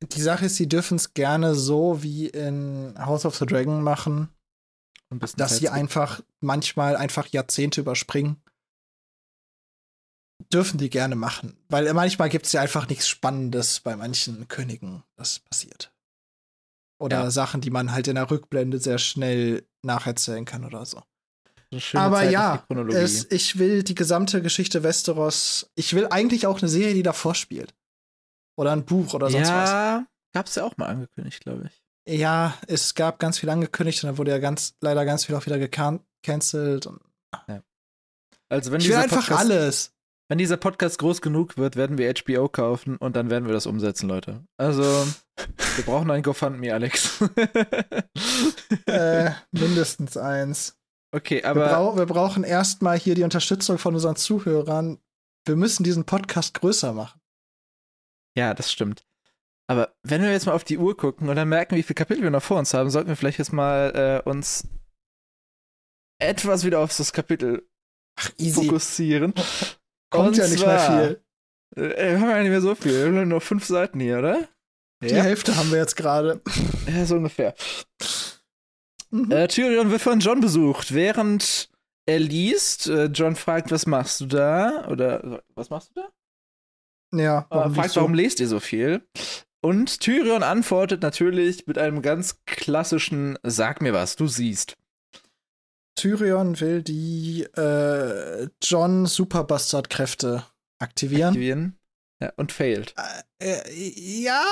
Die Sache ist, sie dürfen es gerne so wie in House of the Dragon machen, dass sie einfach manchmal einfach Jahrzehnte überspringen. Dürfen die gerne machen. Weil manchmal gibt es ja einfach nichts Spannendes bei manchen Königen, das passiert. Oder ja. Sachen, die man halt in der Rückblende sehr schnell nacherzählen kann oder so. Aber Zeit ja, es, ich will die gesamte Geschichte Westeros. Ich will eigentlich auch eine Serie, die davor spielt. Oder ein Buch oder sonst ja, was. Ja, gab's ja auch mal angekündigt, glaube ich. Ja, es gab ganz viel angekündigt und dann wurde ja ganz, leider ganz viel auch wieder gecancelt. Ja. Also wenn ich will einfach Podcast, alles. Wenn dieser Podcast groß genug wird, werden wir HBO kaufen und dann werden wir das umsetzen, Leute. Also, wir brauchen ein GoFundMe, Alex. äh, mindestens eins. Okay, aber. Wir, brau wir brauchen erstmal hier die Unterstützung von unseren Zuhörern. Wir müssen diesen Podcast größer machen. Ja, das stimmt. Aber wenn wir jetzt mal auf die Uhr gucken und dann merken, wie viele Kapitel wir noch vor uns haben, sollten wir vielleicht jetzt mal äh, uns etwas wieder auf das Kapitel Ach, fokussieren. Kommt und ja nicht zwar, mehr viel. Äh, wir haben ja nicht mehr so viel. Wir haben nur fünf Seiten hier, oder? Die ja. Hälfte haben wir jetzt gerade. Ja, so ungefähr. Mhm. Äh, Tyrion wird von John besucht, während er liest. Äh, John fragt, was machst du da? Oder was machst du da? Ja, warum, äh, fragt, warum lest ihr so viel? Und Tyrion antwortet natürlich mit einem ganz klassischen Sag mir was, du siehst. Tyrion will die äh, John Superbastard-Kräfte aktivieren. Aktivieren. Ja, und failed. Äh, äh, ja,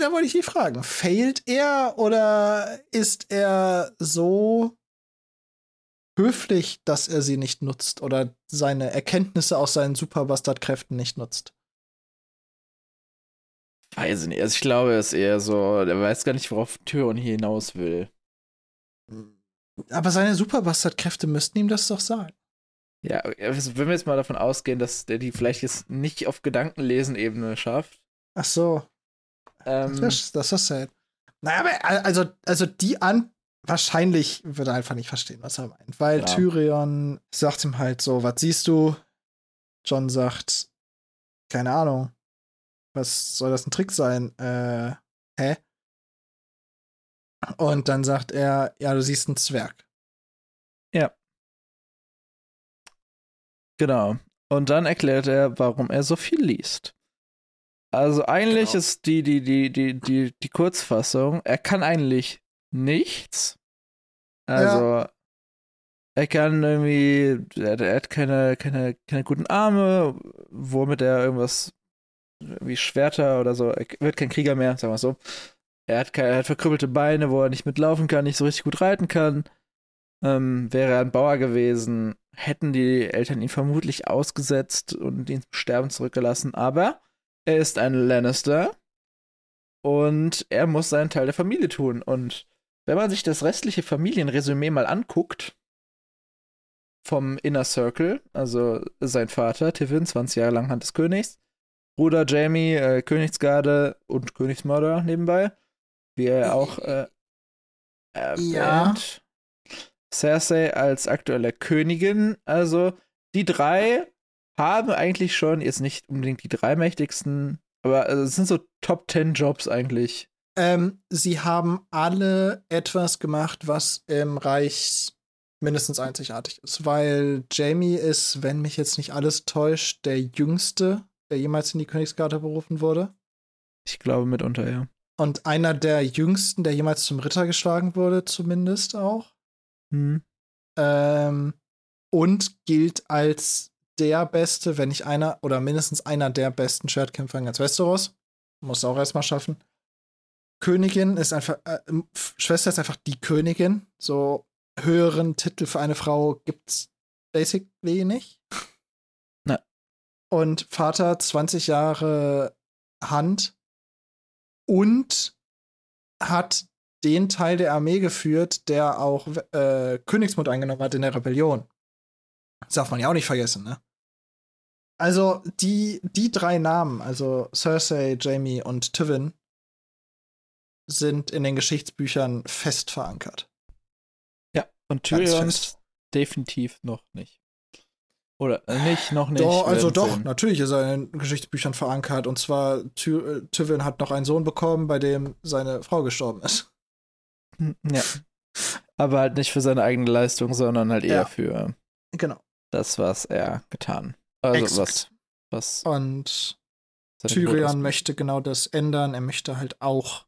da wollte ich die fragen. Failt er oder ist er so höflich, dass er sie nicht nutzt oder seine Erkenntnisse aus seinen Superbastard-Kräften nicht nutzt? Weiß ich nicht. Also ich glaube, er ist eher so, der weiß gar nicht, worauf Tyrion hier hinaus will. Aber seine Superbastard-Kräfte müssten ihm das doch sagen. Ja, also wenn wir jetzt mal davon ausgehen, dass der die vielleicht jetzt nicht auf Gedankenlesen-Ebene schafft. Ach so. Ähm, das, das ist sad. Naja, aber also, also die an. Wahrscheinlich würde er einfach nicht verstehen, was er meint. Weil ja. Tyrion sagt ihm halt so: Was siehst du? John sagt: Keine Ahnung. Was soll das ein Trick sein? Äh, hä? Und dann sagt er, ja, du siehst einen Zwerg. Ja. Genau. Und dann erklärt er, warum er so viel liest. Also eigentlich genau. ist die, die, die, die, die, die Kurzfassung, er kann eigentlich nichts. Also ja. Er kann irgendwie, er, er hat keine, keine, keine guten Arme, womit er irgendwas wie Schwerter oder so, er wird kein Krieger mehr, sagen wir so. Er hat, keine, er hat verkrüppelte Beine, wo er nicht mitlaufen kann, nicht so richtig gut reiten kann. Ähm, wäre er ein Bauer gewesen, hätten die Eltern ihn vermutlich ausgesetzt und ihn zum Sterben zurückgelassen. Aber er ist ein Lannister und er muss seinen Teil der Familie tun. Und wenn man sich das restliche Familienresümee mal anguckt, vom Inner Circle, also sein Vater, Tivin, 20 Jahre lang Hand des Königs, Bruder Jamie, äh, Königsgarde und Königsmörder nebenbei, wie er auch äh, erwähnt. Ja. Cersei als aktuelle Königin. Also die drei haben eigentlich schon, jetzt nicht unbedingt die drei mächtigsten, aber also, es sind so Top 10 Jobs eigentlich. Ähm, sie haben alle etwas gemacht, was im Reich mindestens einzigartig ist, weil Jamie ist, wenn mich jetzt nicht alles täuscht, der jüngste, der jemals in die Königsgarde berufen wurde. Ich glaube mitunter, ja. Und einer der jüngsten, der jemals zum Ritter geschlagen wurde, zumindest auch. Hm. Ähm, und gilt als der beste, wenn nicht einer oder mindestens einer der besten Schwertkämpfer in ganz Westeros. Muss auch erstmal schaffen. Königin ist einfach, äh, Schwester ist einfach die Königin. So höheren Titel für eine Frau gibt's basically nicht. Und Vater 20 Jahre Hand und hat den Teil der Armee geführt, der auch äh, Königsmund eingenommen hat in der Rebellion. Das darf man ja auch nicht vergessen, ne? Also, die, die drei Namen, also Cersei, Jamie und Tywin, sind in den Geschichtsbüchern fest verankert. Ja, und Tyrion definitiv noch nicht. Oder äh, nicht, noch nicht. Doch, also doch, sehen. natürlich ist er in Geschichtsbüchern verankert. Und zwar, Ty äh, Tywin hat noch einen Sohn bekommen, bei dem seine Frau gestorben ist. Hm, ja. Aber halt nicht für seine eigene Leistung, sondern halt eher ja. für genau. das, was er getan. Also Exakt. was, was. Und Tyrion möchte genau das ändern. Er möchte halt auch.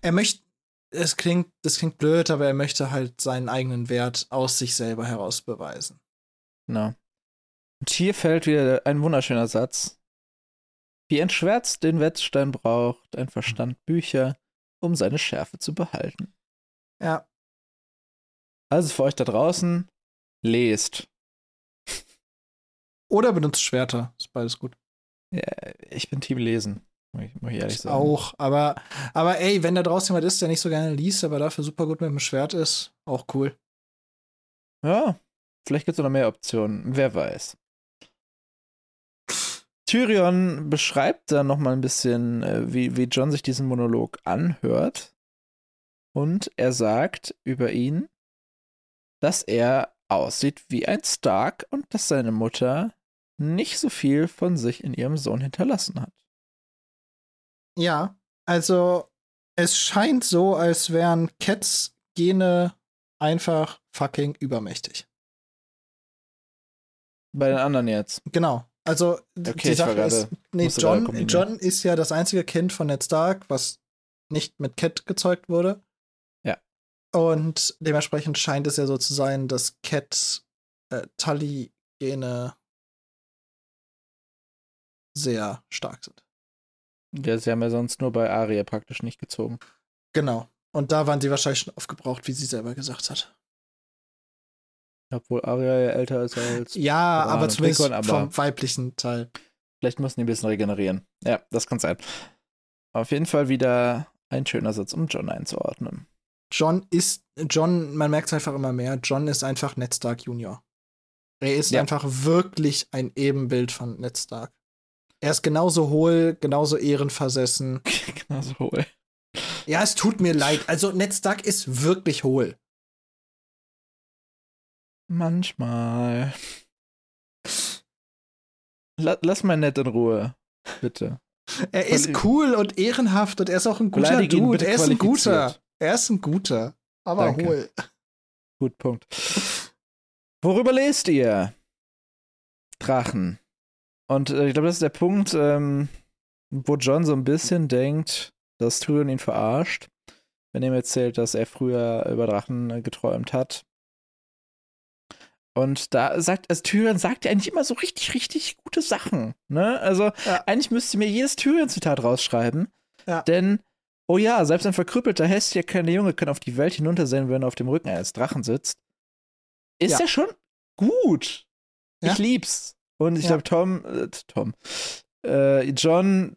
Er möchte. Es klingt, das klingt blöd, aber er möchte halt seinen eigenen Wert aus sich selber heraus beweisen. Genau. Und hier fällt wieder ein wunderschöner Satz. Wie ein Schwert den Wettstein braucht, ein Verstand Bücher, um seine Schärfe zu behalten. Ja. Also für euch da draußen, lest. Oder benutzt Schwerter. Ist beides gut. Ja, ich bin Team Lesen. Muss ich, muss ich ehrlich sagen. Auch, aber, aber ey, wenn da draußen jemand ist, der nicht so gerne liest, aber dafür super gut mit dem Schwert ist, auch cool. Ja, vielleicht gibt es noch mehr Optionen. Wer weiß. Tyrion beschreibt dann noch mal ein bisschen, äh, wie, wie John sich diesen Monolog anhört. Und er sagt über ihn, dass er aussieht wie ein Stark und dass seine Mutter nicht so viel von sich in ihrem Sohn hinterlassen hat. Ja, also es scheint so, als wären Cats Gene einfach fucking übermächtig. Bei den anderen jetzt. Genau. Also okay, die Sache ist, nee, John, John ist ja das einzige Kind von Ned Stark, was nicht mit Cat gezeugt wurde. Ja. Und dementsprechend scheint es ja so zu sein, dass Cat äh, Tully-Gene sehr stark sind. Ja, sie haben ja sonst nur bei Arya praktisch nicht gezogen. Genau. Und da waren sie wahrscheinlich schon aufgebraucht, wie sie selber gesagt hat. Obwohl Arya ja älter ist als. Ja, Bran aber zumindest Rickon, aber vom weiblichen Teil. Vielleicht müssen die ein bisschen regenerieren. Ja, das kann sein. Auf jeden Fall wieder ein schöner Satz, um John einzuordnen. John ist, John, man merkt es einfach immer mehr, John ist einfach Ned Stark Junior. Er ist ja. einfach wirklich ein Ebenbild von Ned Stark. Er ist genauso hohl, genauso ehrenversessen. genauso hohl. Ja, es tut mir leid. Also Ned Stark ist wirklich hohl. Manchmal. lass mal nett in Ruhe, bitte. Er ist cool und ehrenhaft und er ist auch ein guter Beleidig Dude. Er ist ein guter. Er ist ein guter. Aber Danke. hohl. Gut, Punkt. Worüber lest ihr? Drachen. Und äh, ich glaube, das ist der Punkt, ähm, wo John so ein bisschen denkt, dass Tyrion ihn verarscht, wenn er ihm erzählt, dass er früher über Drachen äh, geträumt hat Und da sagt, also Tyrion sagt ja eigentlich immer so richtig, richtig gute Sachen. Ne? Also Ja. eigentlich müsste mir jedes Tyrion-Zitat rausschreiben. Ja. Denn, oh ja, selbst ein verkrüppelter, hässlicher kleiner Junge kann auf die Welt hinuntersehen, wenn er auf dem Rücken eines Drachen sitzt. Ist Ja. ja schon gut. Ich lieb's. Und ich glaube, Tom, äh, Tom, äh, John,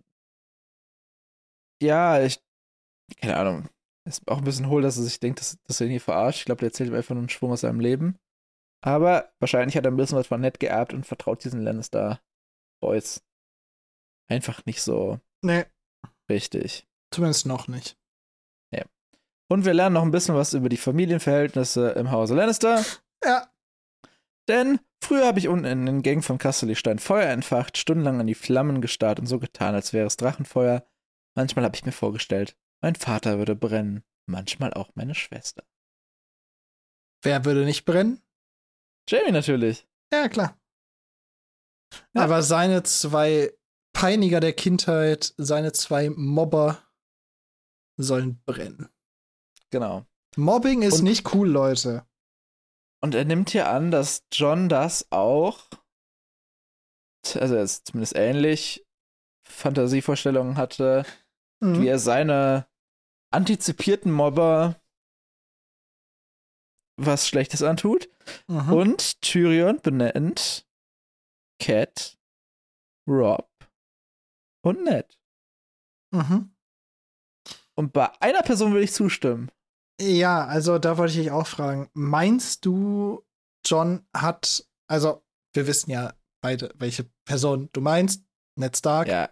ja, ich, keine Ahnung, ist auch ein bisschen hohl, dass er sich denkt, dass, dass er ihn hier verarscht. Ich glaube, der erzählt ihm einfach nur einen Schwung aus seinem Leben. Aber wahrscheinlich hat er ein bisschen was von Ned geerbt und vertraut diesen Lannister Boys einfach nicht so Nee, richtig. zumindest noch nicht. Und wir lernen noch ein bisschen was über die Familienverhältnisse im Hause Lannister. Ja. Denn früher habe ich unten in den Gängen von Casterly-Stein Feuer entfacht, stundenlang an die Flammen gestarrt und so getan, als wäre es Drachenfeuer. Manchmal habe ich mir vorgestellt, mein Vater würde brennen, manchmal auch meine Schwester. Wer würde nicht brennen? Jamie natürlich. Ja, klar. Ja. Aber seine zwei Peiniger der Kindheit, seine zwei Mobber sollen brennen. Genau. Mobbing ist Und- nicht cool, Leute. Und er nimmt hier an, dass John das auch, also er ist zumindest ähnlich, Fantasievorstellungen hatte, Mhm. wie er seine antizipierten Mobber was Schlechtes antut. Mhm. Und Tyrion benennt Cat, Rob und Ned. Mhm. Und bei einer Person will ich zustimmen. Ja, also da wollte ich dich auch fragen. Meinst du, John hat, also wir wissen ja beide, welche Person du meinst, Ned Stark. Ja.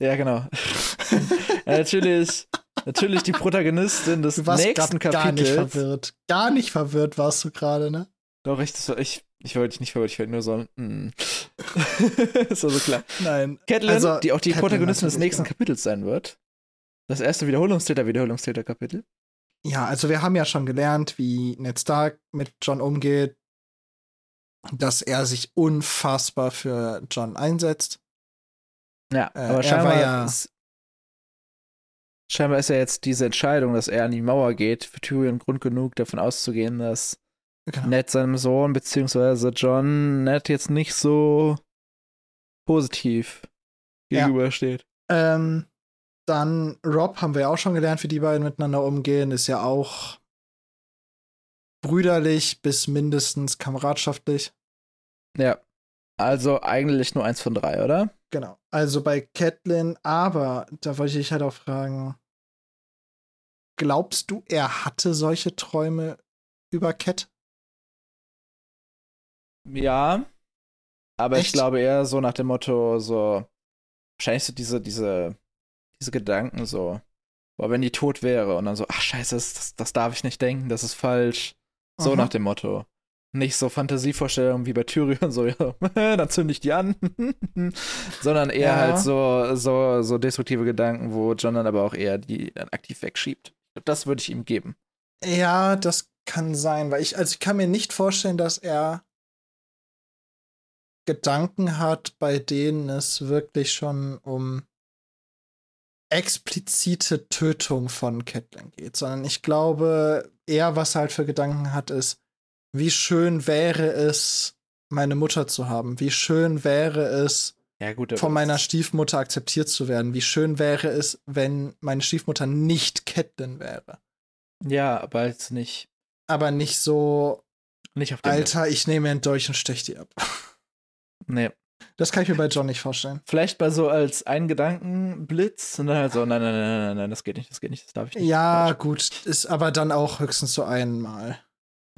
Ja, genau. ja, natürlich, natürlich die Protagonistin des Du warst nächsten grad gar nicht Kapitels. verwirrt. Gar nicht verwirrt warst du gerade, ne? Doch, ich, das war, ich, ich wollte dich nicht verwirrt, ich wollte nur so, mm. ist also klar. Nein. Catelyn, Also, die auch die Catelyn Protagonistin des nächsten ja. Kapitels sein wird. Das erste Wiederholungstäter-Wiederholungstäter-Kapitel. Ja, also wir haben ja schon gelernt, wie Ned Stark mit John umgeht, dass er sich unfassbar für John einsetzt. Ja, Äh, aber er scheinbar, ja- ist, scheinbar ist ja jetzt diese Entscheidung, dass er an die Mauer geht, für Tyrion Grund genug, davon auszugehen, dass Genau. Ned seinem Sohn beziehungsweise John Ned jetzt nicht so positiv Ja. gegenübersteht. Ähm, dann Rob haben wir ja auch schon gelernt, wie die beiden miteinander umgehen. Ist ja auch brüderlich bis mindestens kameradschaftlich. Ja. Also eigentlich nur eins von drei, oder? Genau. Also bei Catelyn, aber da wollte ich halt auch fragen, glaubst du, er hatte solche Träume über Cat? Ja. Aber ich Echt? glaube eher so nach dem Motto, so, wahrscheinlich so diese, diese, diese Gedanken so, boah, wenn die tot wäre und dann so, ach scheiße, das, das, das darf ich nicht denken, das ist falsch. So Aha. nach dem Motto. Nicht so Fantasievorstellungen wie bei Tyrion, so, ja, dann zünde ich die an. Sondern eher Ja. halt so, so, so destruktive Gedanken, wo John dann aber auch eher die dann aktiv wegschiebt. Das würde ich ihm geben. Ja, das kann sein, weil ich, also ich kann mir nicht vorstellen, dass er Gedanken hat, bei denen es wirklich schon um explizite Tötung von Catelyn geht, sondern ich glaube, er, was er halt für Gedanken hat, ist, wie schön wäre es, meine Mutter zu haben, wie schön wäre es, Ja, gut. von meiner Stiefmutter akzeptiert zu werden, wie schön wäre es, wenn meine Stiefmutter nicht Catelyn wäre. Ja, aber jetzt nicht, Aber nicht so, nicht auf Alter, ich nehme einen Dolch und stech die ab. Nee. Das kann ich mir bei John nicht vorstellen. Vielleicht mal so als ein Gedankenblitz und dann halt so, nein, nein, nein, nein, nein, das geht nicht, das geht nicht, das darf ich nicht. Ja, gut, ist aber dann auch höchstens so einmal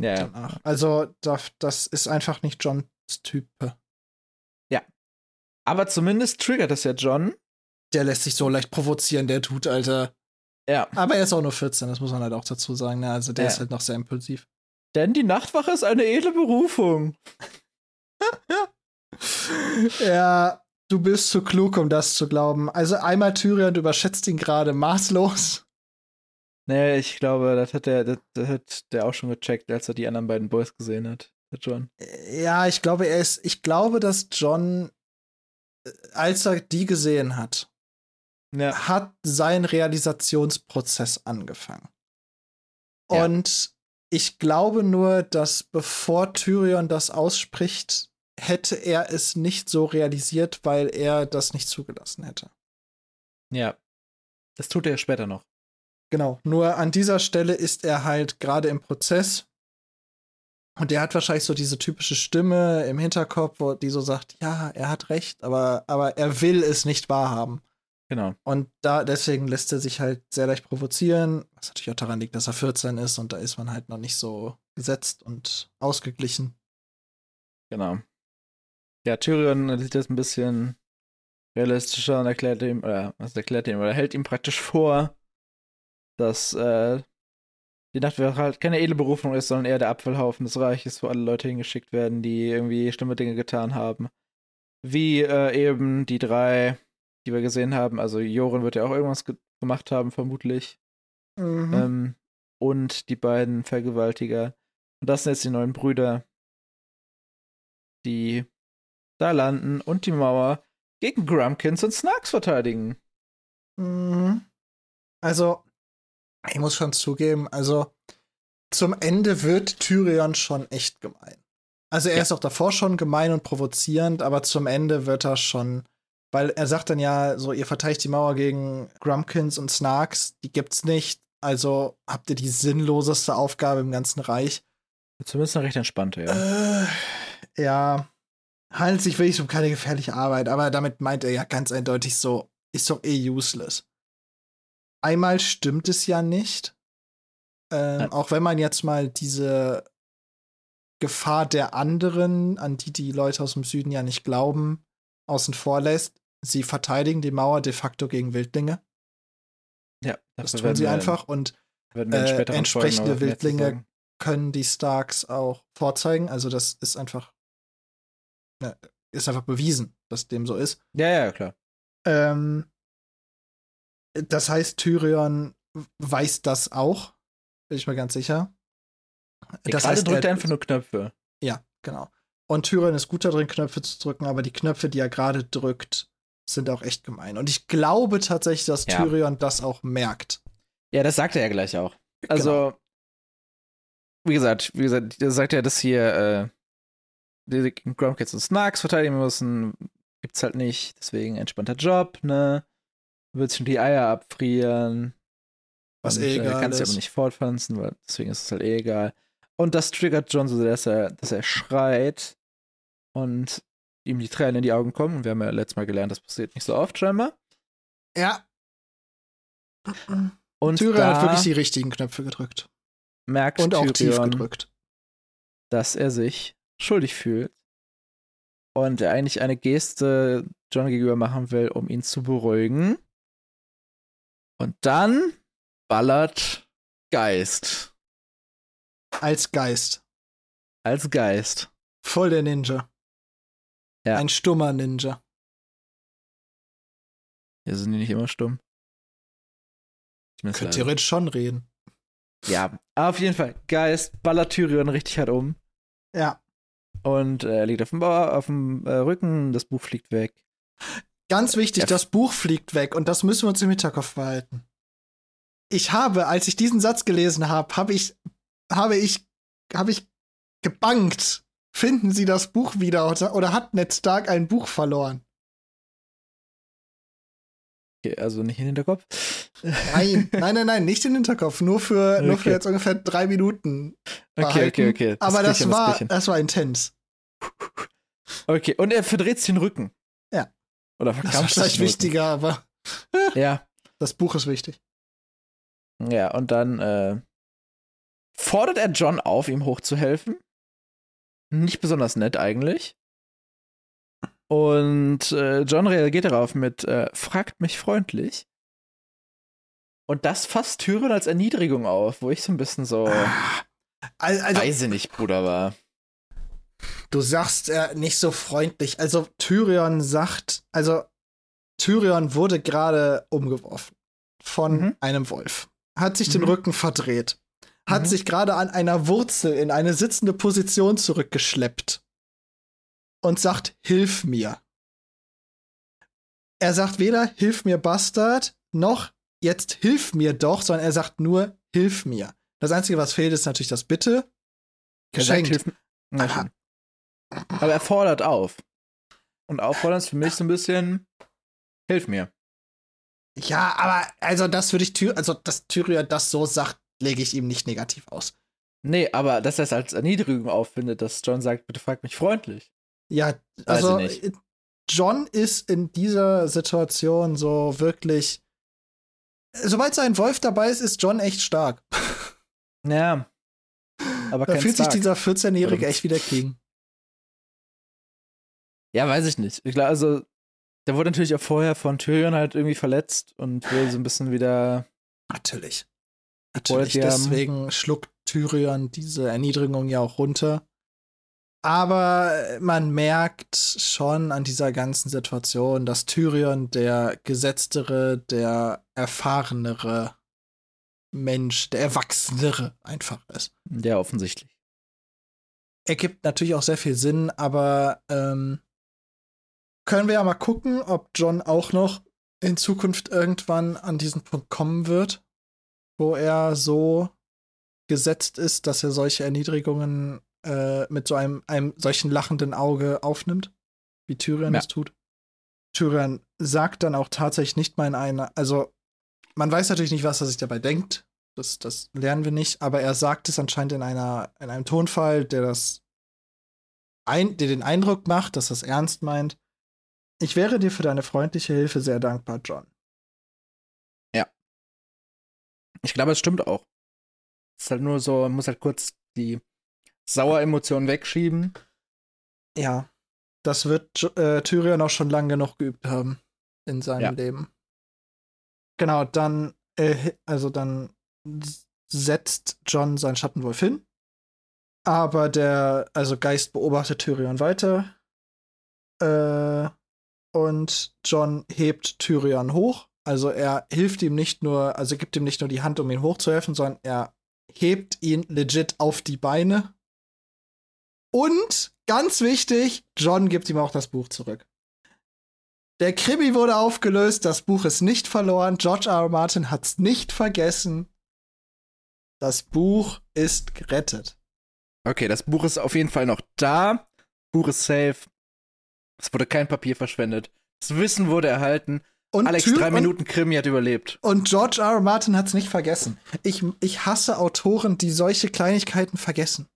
Ja, ja. danach. Also, das, das ist einfach nicht Johns Type. Aber zumindest triggert das ja John. Der lässt sich so leicht provozieren, der tut, Alter. Ja. Aber er ist auch nur 14, das muss man halt auch dazu sagen. Ne? Also, der Ja. ist halt noch sehr impulsiv. Denn die Nachtwache ist eine edle Berufung. Ja, du bist zu klug, um das zu glauben. Also, einmal Tyrion, überschätzt ihn gerade maßlos. Nee, ich glaube, das hat der, das, das hat der auch schon gecheckt, als er die anderen beiden Boys gesehen hat. Der John. Ja, ich glaube, er ist, ich glaube, dass John, als er die gesehen hat, Ja. hat sein Realisationsprozess angefangen. Ja. Und Ich glaube nur, dass bevor Tyrion das ausspricht, hätte er es nicht so realisiert, weil er das nicht zugelassen hätte. Ja. Das tut er später noch. Genau. Nur an dieser Stelle ist er halt gerade im Prozess. Und er hat wahrscheinlich so diese typische Stimme im Hinterkopf, wo die so sagt, ja, er hat recht, aber, aber er will es nicht wahrhaben. Genau. Und da deswegen lässt er sich halt sehr leicht provozieren, was natürlich auch daran liegt, dass er 14 ist und da ist man halt noch nicht so gesetzt und ausgeglichen. Genau. Ja, Tyrion sieht das ein bisschen realistischer und erklärt ihm, oder was erklärt ihm, oder hält ihm praktisch vor, dass äh, die Nachtwache halt keine edle Berufung ist, sondern eher der Abfallhaufen des Reiches, wo alle Leute hingeschickt werden, die irgendwie schlimme Dinge getan haben. Wie äh, eben die drei, die wir gesehen haben. Also Joren wird ja auch irgendwas ge gemacht haben, vermutlich. Mhm. Ähm, und die beiden Vergewaltiger. Und das sind jetzt die neuen Brüder, die da landen und die Mauer gegen Grumpkins und Snarks verteidigen. Mhm. Also, ich muss schon zugeben, also zum Ende wird Tyrion schon echt gemein. Also er Ja. ist auch davor schon gemein und provozierend, aber zum Ende wird er schon, weil er sagt dann ja so, ihr verteidigt die Mauer gegen Grumpkins und Snarks, die gibt's nicht, also habt ihr die sinnloseste Aufgabe im ganzen Reich. Zumindest eine recht entspannte, ja. Äh, ja, handelt sich wirklich um keine gefährliche Arbeit, aber damit meint er ja ganz eindeutig so, ist doch eh useless. Einmal stimmt es ja nicht. Ähm, auch wenn man jetzt mal diese Gefahr der anderen, an die die Leute aus dem Süden ja nicht glauben, außen vor lässt. Sie verteidigen die Mauer de facto gegen Wildlinge. ja, Das tun sie einfach und äh, entsprechende Folgen Wildlinge können die Starks auch vorzeigen. Also das ist einfach ne, ist einfach bewiesen, dass dem so ist. Ja, ja, klar. Ähm, das heißt, Tyrion weiß das auch, bin ich mir ganz sicher. Das Gerade drückt er einfach nur Knöpfe. Ja, genau. Und Tyrion ist gut darin, Knöpfe zu drücken, aber die Knöpfe, die er gerade drückt, sind auch echt gemein. Und ich glaube tatsächlich, dass Ja. Tyrion das auch merkt. Ja, das sagt er ja gleich auch. Genau. Also, wie gesagt, wie gesagt, er sagt ja, dass hier äh, die Grumpkins und Snarks verteidigen müssen. Gibt's halt nicht. Deswegen entspannter Job, ne? Wird sich die Eier abfrieren. Was und, eh äh, egal Kannst sie ist. aber nicht fortpflanzen, weil deswegen ist es halt eh egal. Und das triggert John so, sehr, dass er, dass er schreit und ihm die Tränen in die Augen kommen. Und wir haben ja letztes Mal gelernt, das passiert nicht so oft scheinbar. Ja. Und Tyrion hat wirklich die richtigen Knöpfe gedrückt. merkt Und auch tief Tyrion, gedrückt. dass er sich schuldig fühlt und er eigentlich eine Geste John gegenüber machen will, um ihn zu beruhigen. Und dann ballert Geist Als Geist. als Geist. Voll der Ninja. Ja. Ein stummer Ninja. Ja, sind die nicht immer stumm? Leider. theoretisch schon reden. Ja, aber auf jeden Fall. Geist ballert Tyrion richtig hart um. Ja. Und äh, er liegt auf dem, Bauer, auf dem äh, Rücken, das Buch fliegt weg. Ganz wichtig, Ja. das Buch fliegt weg und das müssen wir uns im Hinterkopf behalten. Ich habe, als ich diesen Satz gelesen habe, habe ich, habe ich, habe ich gebankt. Finden Sie das Buch wieder oder, oder hat Ned Stark ein Buch verloren? Okay, also nicht in den Hinterkopf. Nein, nein, nein, nein, nicht in den Hinterkopf. Nur für, nur für Okay. jetzt ungefähr drei Minuten. Okay, behalten. okay, okay. Aber krieg das ich hin, war, krieg ich hin. das war intens. Okay, und er verdreht sich den Rücken. Ja. Oder Das verkrampft sich vielleicht den Rücken. wichtiger, aber Ja, das Buch ist wichtig. ja, und dann äh, fordert er John auf, ihm hochzuhelfen. Nicht besonders nett eigentlich. Und äh, John reagiert darauf mit, äh, fragt mich freundlich. Und das fasst Tyrion als Erniedrigung auf, wo ich so ein bisschen so, Al- Also, weiß ich nicht, Bruder, war. Du sagst äh, nicht so freundlich. Also, Tyrion sagt, also, Tyrion wurde gerade umgeworfen von Mhm. einem Wolf. Hat sich den Mhm. Rücken verdreht. Hat Mhm. sich gerade an einer Wurzel in eine sitzende Position zurückgeschleppt. Und sagt, hilf mir. Er sagt weder, hilf mir, Bastard, noch jetzt hilf mir doch, sondern er sagt nur, hilf mir. Das Einzige, was fehlt, ist natürlich das Bitte. Geschenkt. hilf mir. Ja, Aha. schon. Aber er fordert auf. Und auffordern ist für mich so ein bisschen, hilf mir. Ja, aber also das würde ich Tyr also dass Tyrion das so sagt, lege ich ihm nicht negativ aus. Nee, aber dass er es als Erniedrigung auffindet, dass John sagt, bitte frag mich freundlich. Ja, also nicht. John ist in dieser Situation so wirklich. Sobald sein Wolf dabei ist, ist John echt stark. Ja. Aber Da fühlt sich Stark. dieser 14-Jährige Oder- echt wieder King. Ja, weiß ich nicht. Ich glaube, also, der wurde natürlich auch vorher von Tyrion halt irgendwie verletzt und will so ein bisschen wieder. Natürlich. Natürlich, Natürlich. Deswegen schluckt Tyrion diese Erniedrigung ja auch runter. Aber man merkt schon an dieser ganzen Situation, dass Tyrion der gesetztere, der erfahrenere Mensch, der erwachsenere einfach ist. Ja, offensichtlich. ergibt natürlich auch sehr viel Sinn, aber ähm, können wir ja mal gucken, ob John auch noch in Zukunft irgendwann an diesen Punkt kommen wird, wo er so gesetzt ist, dass er solche Erniedrigungen äh, mit so einem, einem solchen lachenden Auge aufnimmt, wie Tyrion Ja. es tut. Tyrion sagt dann auch tatsächlich nicht mal in einer, also man weiß natürlich nicht, was er sich dabei denkt. Das, das lernen wir nicht, aber er sagt es anscheinend in einer, in einem Tonfall, der das ein, der den Eindruck macht, dass er es ernst meint. Ich wäre dir für deine freundliche Hilfe sehr dankbar, John. Ich glaube, es stimmt auch. Es ist halt nur so, man muss halt kurz die Saueremotionen wegschieben. Ja, das wird äh, Tyrion auch schon lange genug geübt haben in seinem Ja. Leben. Genau, dann, äh, also dann setzt John seinen Schattenwolf hin. Aber der, also Geist beobachtet Tyrion weiter. Äh, und John hebt Tyrion hoch. Also er hilft ihm nicht nur, also gibt ihm nicht nur die Hand, um ihn hochzuhelfen, sondern er hebt ihn legit auf die Beine. Und ganz wichtig, John gibt ihm auch das Buch zurück. Der Krimi wurde aufgelöst, das Buch ist nicht verloren, George R. R. Martin hat's nicht vergessen. Das Buch ist gerettet. Okay, das Buch ist auf jeden Fall noch da. Buch ist safe. Es wurde kein Papier verschwendet. Das Wissen wurde erhalten. Und Alex, Ty- drei und- Minuten Krimi hat überlebt. Und George R. R. Martin hat's nicht vergessen. Ich, ich hasse Autoren, die solche Kleinigkeiten vergessen.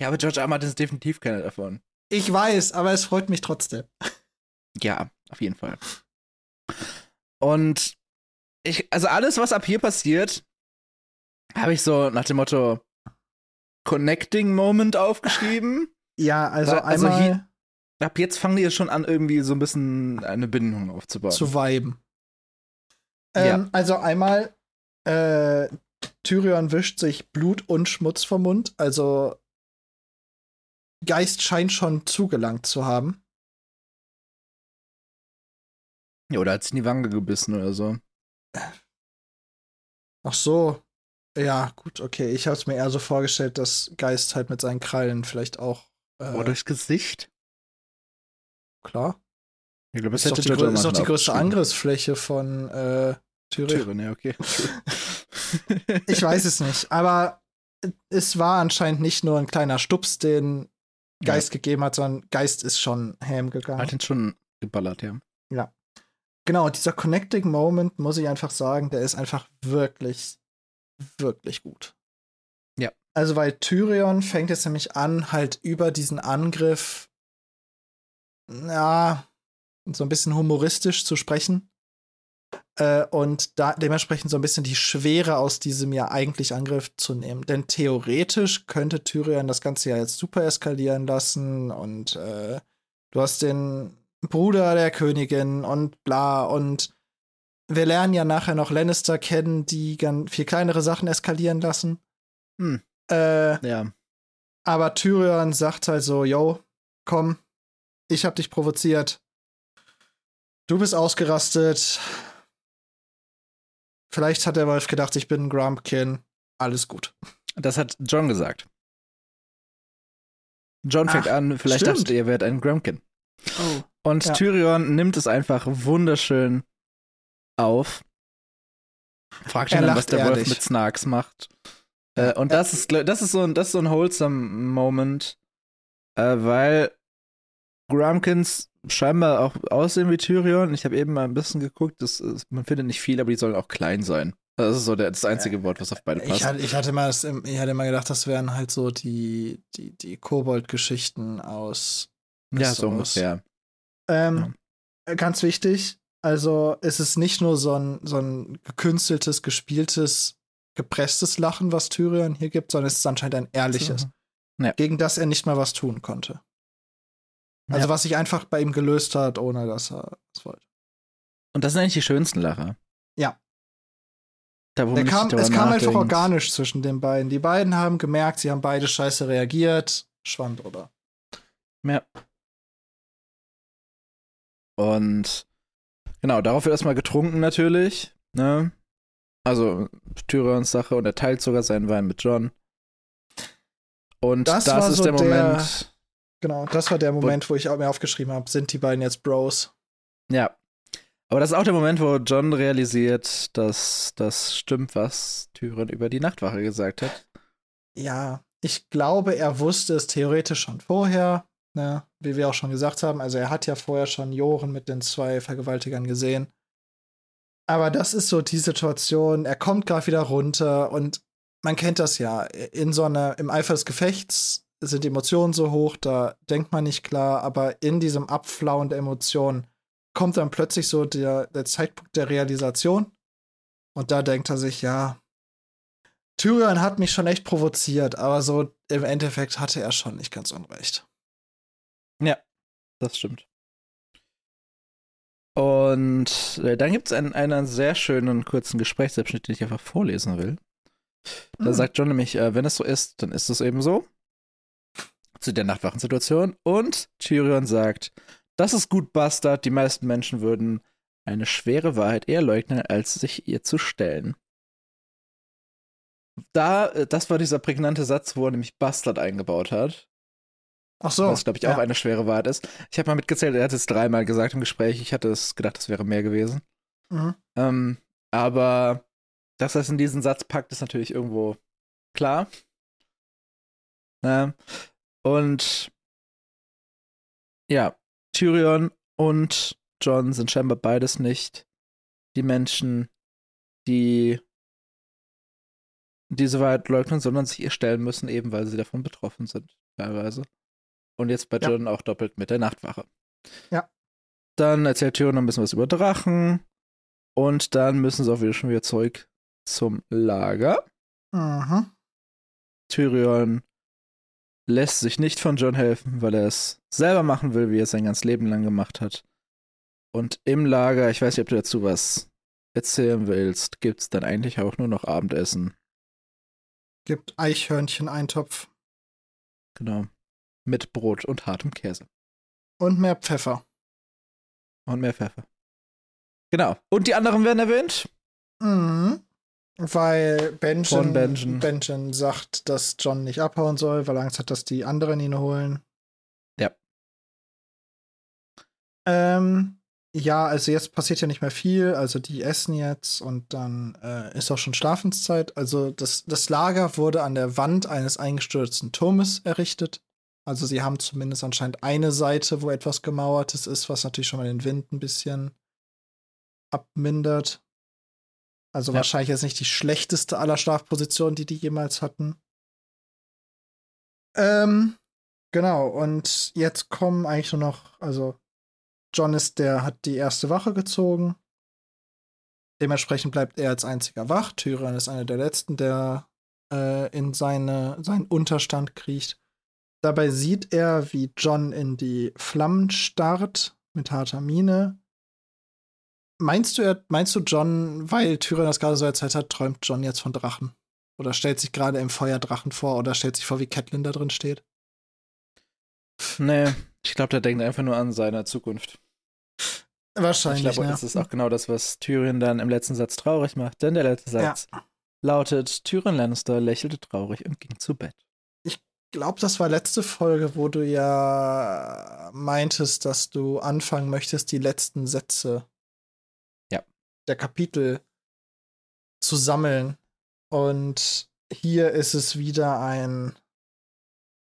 Ja, aber George R. R. Martin ist definitiv keiner davon. Ich weiß, aber es freut mich trotzdem. Ja, auf jeden Fall. Und ich, also alles, was ab hier passiert, habe ich so nach dem Motto Connecting Moment aufgeschrieben. Ja, also, Also einmal hier- ab jetzt fangen die ja schon an, irgendwie so ein bisschen eine Bindung aufzubauen. zu viben. Ja. Ähm, Also einmal, äh, Tyrion wischt sich Blut und Schmutz vom Mund. Also Geist scheint schon zugelangt zu haben. ja, oder hat sich in die Wange gebissen oder so. Ach so. Ja, gut, okay. Ich habe es mir eher so vorgestellt, dass Geist halt mit seinen Krallen vielleicht auch. Äh, Oder durchs Gesicht. Klar. Ich glaube, das Ist doch, hätte die, ist doch die größte. Angriffsfläche von äh, Tyrion. Tyrion, ja, okay. Ich weiß es nicht, aber es war anscheinend nicht nur ein kleiner Stups, den Geist gegeben hat, sondern Geist ist schon ham gegangen. Hat ihn schon geballert, ja. Genau, dieser Connecting Moment, muss ich einfach sagen, der ist einfach wirklich, wirklich gut. Ja. Also, weil Tyrion fängt jetzt nämlich an, halt über diesen Angriff, ja, so ein bisschen humoristisch zu sprechen. Äh, und da dementsprechend so ein bisschen die Schwere aus diesem ja eigentlich Angriff zu nehmen. Denn theoretisch könnte Tyrion das Ganze ja jetzt super eskalieren lassen und äh, du hast den Bruder der Königin und bla und wir lernen ja nachher noch Lannister kennen, die ganz viel kleinere Sachen eskalieren lassen. Hm. Äh, Ja. aber Tyrion sagt halt so, yo, komm, ich hab dich provoziert. Du bist ausgerastet. Vielleicht hat der Wolf gedacht, ich bin ein Grumpkin. Alles gut. Das hat John gesagt. John fängt Ach, an, vielleicht stimmt. dachtet ihr, ihr wärt ein Grumpkin. Oh. Und Ja. Tyrion nimmt es einfach wunderschön auf. Fragt ihn dann, was der Wolf ehrlich. mit Snarks macht. Äh, und das ist, das ist so ein, das ist so ein wholesome Moment, äh, weil Grumpkins scheinbar auch aussehen wie Tyrion. Ich habe eben mal ein bisschen geguckt, das, ist, man findet nicht viel, aber die sollen auch klein sein. Das ist so der, das einzige Wort, was auf beide passt. Ich hatte, ich hatte, mal, das, ich hatte mal gedacht, das wären halt so die, die, die Kobold-Geschichten aus. Ja, so ungefähr. Ähm, ja. Ganz wichtig, also es ist nicht nur so ein, so ein gekünsteltes, gespieltes, gepresstes Lachen, was Tyrion hier gibt, sondern es ist anscheinend ein ehrliches, ja. gegen das er nicht mal was tun konnte. Also ja. was sich einfach bei ihm gelöst hat, ohne dass er es wollte. Und das sind eigentlich die schönsten Lacher. Ja. Da, wo kam, es kam einfach organisch zwischen den beiden. Die beiden haben gemerkt, sie haben beide scheiße reagiert. Schwamm drüber. Ja. Und genau, darauf wird erstmal getrunken natürlich. Ne? Also Tyrions Sache und er teilt sogar seinen Wein mit John. Und das, das ist so der Moment. Genau, das war der Moment, wo ich auch mir aufgeschrieben habe, sind die beiden jetzt Bros? Ja, aber das ist auch der Moment, wo John realisiert, dass das stimmt, was Tyrion über die Nachtwache gesagt hat. Ja, ich glaube, er wusste es theoretisch schon vorher, ne? wie wir auch schon gesagt haben. Also er hat ja vorher schon Joren mit den zwei Vergewaltigern gesehen. Aber das ist so die Situation, er kommt gerade wieder runter und man kennt das ja. In so einer, im Eifer des Gefechts sind die Emotionen so hoch, da denkt man nicht klar, aber in diesem Abflauen der Emotionen kommt dann plötzlich so der, der Zeitpunkt der Realisation. Und da denkt er sich, ja, Tyrion hat mich schon echt provoziert, aber so im Endeffekt hatte er schon nicht ganz unrecht. Ja, das stimmt. Und äh, dann gibt es einen, einen sehr schönen kurzen Gesprächsabschnitt, den ich einfach vorlesen will. Da mhm. sagt John nämlich, äh, wenn es so ist, dann ist es eben so. Zu der Nachtwachensituation. Und Tyrion sagt, das ist gut, Bastard. Die meisten Menschen würden eine schwere Wahrheit eher leugnen, als sich ihr zu stellen. Da, äh, das war dieser prägnante Satz, wo er nämlich Bastard eingebaut hat. Ach so. Was, glaube ich, auch ja. eine schwere Wahrheit ist. Ich habe mal mitgezählt, er hat es dreimal gesagt im Gespräch. Ich hatte es gedacht, es wäre mehr gewesen. Mhm. Ähm, aber dass er es in diesen Satz packt, ist natürlich irgendwo klar. Ja. Und ja, Tyrion und John sind scheinbar beides nicht die Menschen, die diese Wahrheit leugnen, sondern sich ihr stellen müssen, eben weil sie davon betroffen sind, teilweise. Und jetzt bei John ja. auch doppelt mit der Nachtwache. Ja. Dann erzählt Tyrion ein bisschen was über Drachen. Und dann müssen sie auch wieder schon wieder Zeug zum Lager. Mhm. Tyrion lässt sich nicht von John helfen, weil er es selber machen will, wie er es sein ganzes Leben lang gemacht hat. Und im Lager, ich weiß nicht, ob du dazu was erzählen willst, gibt es dann eigentlich auch nur noch Abendessen. Gibt Eichhörnchen-Eintopf. Genau. Mit Brot und hartem Käse. Und mehr Pfeffer. Und mehr Pfeffer. Genau. Und die anderen werden erwähnt? Mhm. Weil Benjen, Benjen. Benjen sagt, dass John nicht abhauen soll, weil er Angst hat, dass die anderen ihn holen. Ja. Ähm, ja, also jetzt passiert ja nicht mehr viel. Also die essen jetzt und dann äh, ist auch schon Schlafenszeit. Also das, das Lager wurde an der Wand eines eingestürzten Turmes errichtet. Also sie haben zumindest anscheinend eine Seite, wo etwas gemauertes ist, was natürlich schon mal den Wind ein bisschen abmindert. Also ja. wahrscheinlich jetzt nicht die schlechteste aller Schlafpositionen, die die jemals hatten. Ähm, genau, und jetzt kommen eigentlich nur noch, also John ist, der hat die erste Wache gezogen. Dementsprechend bleibt er als einziger wach. Tyrion ist einer der letzten, der äh, in seine, seinen Unterstand kriecht. Dabei sieht er, wie John in die Flammen starrt mit harter Miene Meinst du, er, meinst du, John, weil Tyrion das gerade so erzählt hat, träumt John jetzt von Drachen? Oder stellt sich gerade im Feuer Drachen vor oder stellt sich vor, wie Catelyn da drin steht? Nee, ich glaube, der denkt einfach nur an seine Zukunft. Wahrscheinlich. Ich glaube, ja. das ist auch genau das, was Tyrion dann im letzten Satz traurig macht. Denn der letzte Satz ja. lautet: Tyrion Lannister lächelte traurig und ging zu Bett. Ich glaube, das war letzte Folge, wo du ja meintest, dass du anfangen möchtest, die letzten Sätze der Kapitel zu sammeln. Und hier ist es wieder ein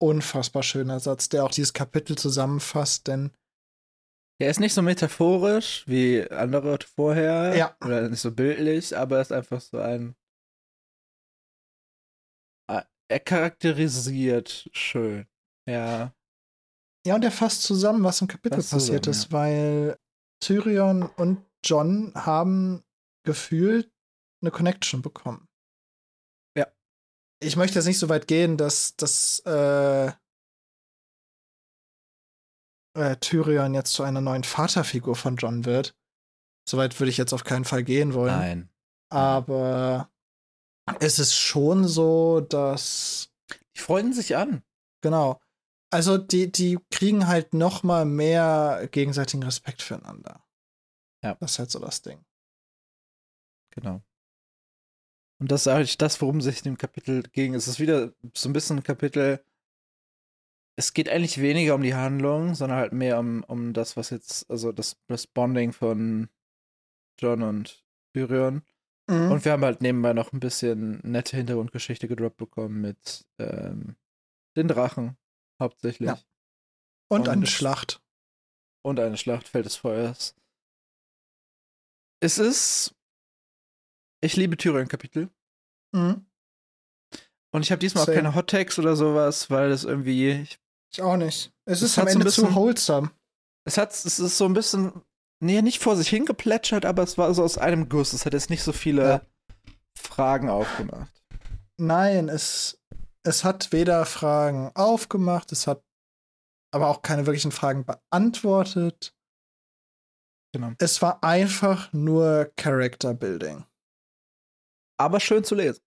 unfassbar schöner Satz, der auch dieses Kapitel zusammenfasst, denn Er ist nicht so metaphorisch wie andere vorher. Ja. Oder nicht so bildlich, aber er ist einfach so ein. Ah, Er charakterisiert schön. Ja. Ja, und er fasst zusammen, was im Kapitel passiert zusammen, ist, weil Tyrion und John haben gefühlt eine Connection bekommen. Ja. Ich möchte jetzt nicht so weit gehen, dass, dass äh, äh, Tyrion jetzt zu einer neuen Vaterfigur von John wird. Soweit würde ich jetzt auf keinen Fall gehen wollen. Nein. Aber es ist schon so, dass Die freunden sich an. Genau. Also die, die kriegen halt noch mal mehr gegenseitigen Respekt füreinander. Ja. Das ist halt so das Ding. Genau. Und das ist eigentlich das, worum sich dem Kapitel ging. Es ist wieder so ein bisschen ein Kapitel. Es geht eigentlich weniger um die Handlung, sondern halt mehr um, um das, was jetzt, also das, das Bonding von John und Tyrion. Mhm. Und wir haben halt nebenbei noch ein bisschen nette Hintergrundgeschichte gedroppt bekommen mit ähm, den Drachen, hauptsächlich. Ja. Und eine und- Schlacht. Und eine Schlacht Feld des Feuers. Es ist. Ich liebe Tyrion-Kapitel. Mhm. Und ich habe diesmal Same. auch keine Hot oder sowas, weil das irgendwie. Ich, Ich auch nicht. Es ist am hat so ein Ende zu bisschen- wholesome. es hat, es ist so ein bisschen. Nee, nicht vor sich hingeplätschert, aber es war so aus einem Guss. Es hat jetzt nicht so viele Ja. Fragen aufgemacht. Nein, es, es hat weder Fragen aufgemacht, es hat aber auch keine wirklichen Fragen beantwortet. Genau. Es war einfach nur Character Building. Aber schön zu lesen.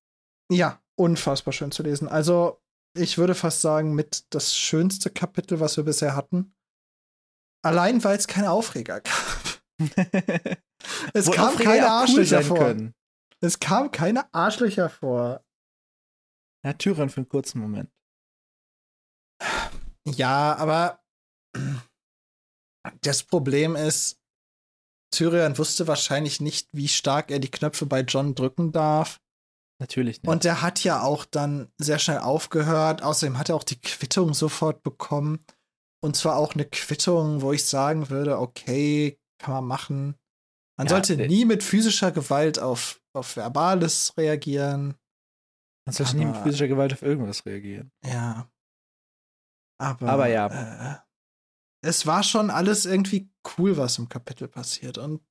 Ja, unfassbar schön zu lesen. Also, ich würde fast sagen, mit das schönste Kapitel, was wir bisher hatten. Allein, weil es keine Aufreger gab. Es Wo kam Aufreger keine cool Arschlöcher sein vor. können. Es kam keine Arschlöcher vor. Ja, Tyrion für einen kurzen Moment. Ja, aber das Problem ist, Tyrion wusste wahrscheinlich nicht, wie stark er die Knöpfe bei John drücken darf. Natürlich nicht. Und der hat ja auch dann sehr schnell aufgehört. Außerdem hat er auch die Quittung sofort bekommen. Und zwar auch eine Quittung, wo ich sagen würde, okay, kann man machen. Man Ja, sollte der- nie mit physischer Gewalt auf, auf Verbales reagieren. Man sollte nie mit physischer Gewalt auf irgendwas reagieren. Ja. Aber, Aber ja. Äh, es war schon alles irgendwie cool, was im Kapitel passiert. Und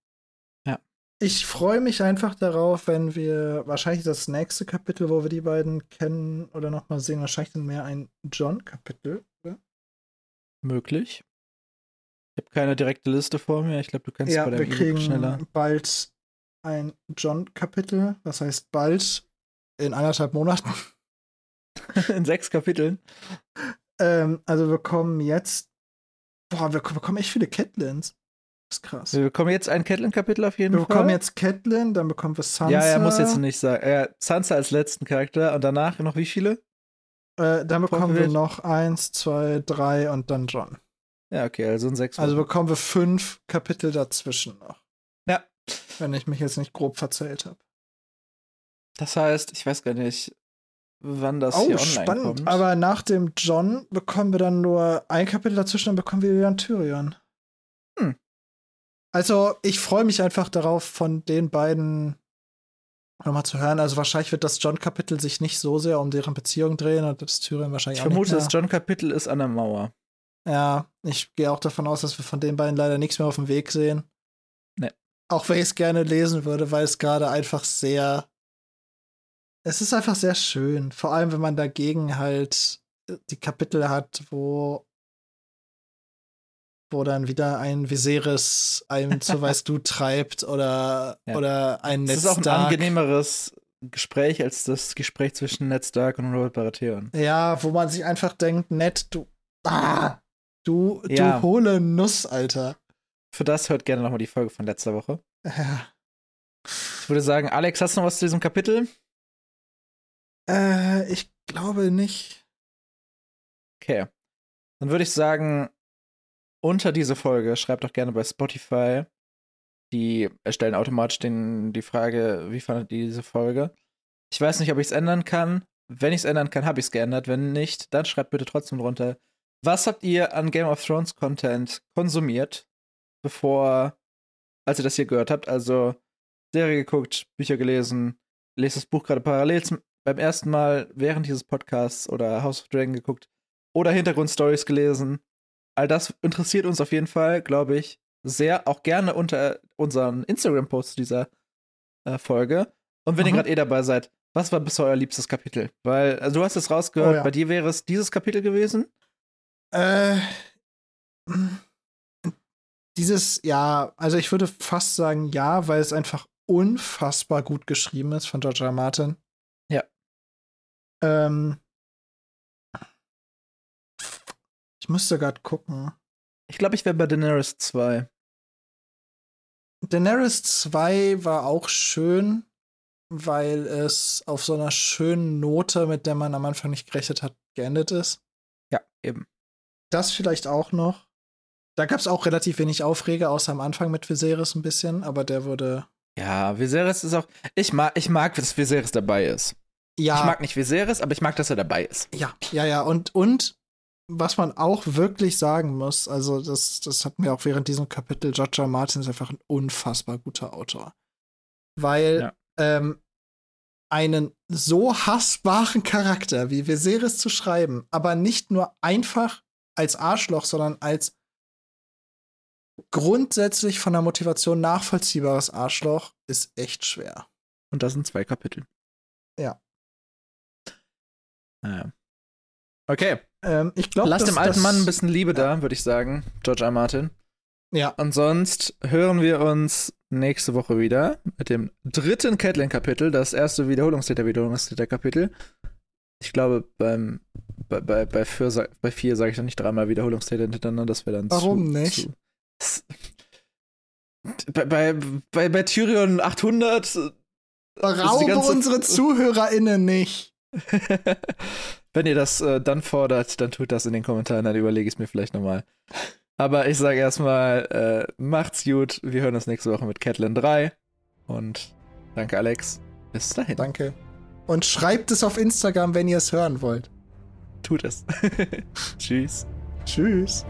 Ja. ich freue mich einfach darauf, wenn wir wahrscheinlich das nächste Kapitel, wo wir die beiden kennen oder nochmal sehen, wahrscheinlich dann mehr ein John-Kapitel. Möglich. Ich habe keine direkte Liste vor mir. Ich glaube, du kannst Ja, bei wir deinem E-Book kriegen schneller. bald ein John-Kapitel. Was heißt bald? In anderthalb Monaten. In sechs Kapiteln. ähm, also wir bekommen jetzt. Boah, wir bekommen echt viele Catlins. Das ist krass. Wir bekommen jetzt ein Catelyn-Kapitel auf jeden Wir Fall. bekommen jetzt Catelyn, dann bekommen wir Sansa. Ja, er muss jetzt nicht sagen. Ja, Sansa als letzten Charakter und danach noch wie viele? Äh, dann bekommen wir noch eins, zwei, drei und dann John. Ja, okay, also in sechs. Also bekommen wir fünf Kapitel dazwischen noch. Ja. Wenn ich mich jetzt nicht grob verzählt habe. das heißt, ich weiß gar nicht, wann das hier Oh, online spannend. kommt. Aber nach dem John bekommen wir dann nur ein Kapitel dazwischen, dann bekommen wir wieder einen Tyrion. Hm. Also, ich freue mich einfach darauf, von den beiden nochmal zu hören. Also, wahrscheinlich wird das John-Kapitel sich nicht so sehr um deren Beziehung drehen und das Tyrion wahrscheinlich ich auch vermute, nicht mehr. das John-Kapitel ist an der Mauer. Ja, ich gehe auch davon aus, dass wir von den beiden leider nichts mehr auf dem Weg sehen. Nee. Auch wenn ich es gerne lesen würde, weil es gerade einfach sehr. Es ist einfach sehr schön. Vor allem, wenn man dagegen halt die Kapitel hat, wo wo dann wieder ein Viserys einem zu weißt du treibt oder Ja. oder ein Das Ned ist auch ein angenehmeres Gespräch als das Gespräch zwischen Ned Stark und Robert Baratheon. Ja, wo man sich einfach denkt, Ned, du ah, du Ja. du hohle Nuss, Alter. Für das hört gerne nochmal die Folge von letzter Woche. Ja. Ich würde sagen, Alex, hast du noch was zu diesem Kapitel? Äh, ich glaube nicht. Okay. Dann würde ich sagen, unter diese Folge schreibt doch gerne bei Spotify. Die erstellen automatisch den, die Frage, wie fandet ihr diese Folge? Ich weiß nicht, ob ich es ändern kann, Wenn ich es ändern kann, habe ich es geändert. Wenn nicht, dann schreibt bitte trotzdem drunter. Was habt ihr an Game of Thrones Content konsumiert, bevor, als ihr das hier gehört habt? Also Serie geguckt, Bücher gelesen, lest das Buch gerade parallel zum, beim ersten Mal während dieses Podcasts oder House of Dragon geguckt oder Hintergrundstories gelesen. All das interessiert uns auf jeden Fall, glaube ich, sehr. Auch gerne unter unseren Instagram-Posts dieser äh, Folge. Und wenn mhm. ihr gerade eh dabei seid, was war bisher euer liebstes Kapitel? Weil, also du hast es rausgehört, oh, ja. bei dir wäre es dieses Kapitel gewesen? Äh. Dieses, ja, also ich würde fast sagen ja, weil es einfach unfassbar gut geschrieben ist von George R. Martin. Ähm, ich müsste gerade gucken. Ich glaube, ich wäre bei Daenerys 2. Daenerys 2 war auch schön, weil es auf so einer schönen Note, mit der man am Anfang nicht gerechnet hat, geendet ist. Ja, eben. Das vielleicht auch noch. Da gab es auch relativ wenig Aufreger, außer am Anfang mit Viserys ein bisschen, aber der wurde. Ja, Viserys ist auch. Ich mag, ich mag, dass Viserys dabei ist. Ja. Ich mag nicht Viserys, aber ich mag, dass er dabei ist. Ja, ja, ja. Und, und was man auch wirklich sagen muss, also das, das hatten wir auch während diesem Kapitel, George R. Martin ist einfach ein unfassbar guter Autor. Weil ja. ähm, einen so hassbaren Charakter wie Viserys zu schreiben, aber nicht nur einfach als Arschloch, sondern als grundsätzlich von der Motivation nachvollziehbares Arschloch, ist echt schwer. Und das sind zwei Kapitel. Ja. Naja. Okay. Ähm, ich glaube, Lass dem alten Mann ein bisschen Liebe ja. da, würde ich sagen, George R. Martin. Ja. Und sonst hören wir uns nächste Woche wieder mit dem dritten Catelyn-Kapitel, das erste Wiederholungstäter-Wiederholungstäter-Kapitel. Ich glaube, beim, bei, bei, bei, vier, bei vier sage ich dann nicht dreimal Wiederholungstäter hintereinander, das wäre dann Warum zu, nicht? Zu, bei, bei, bei, bei Tyrion 800 Raube ganze... unsere ZuhörerInnen nicht. Wenn ihr das äh, dann fordert, dann tut das in den Kommentaren, dann überlege ich es mir vielleicht nochmal. Aber ich sage erstmal, äh, macht's gut. Wir hören uns nächste Woche mit Catlin 3. Und danke, Alex. Bis dahin. Danke. Und schreibt es auf Instagram, wenn ihr es hören wollt. Tut es. Tschüss. Tschüss.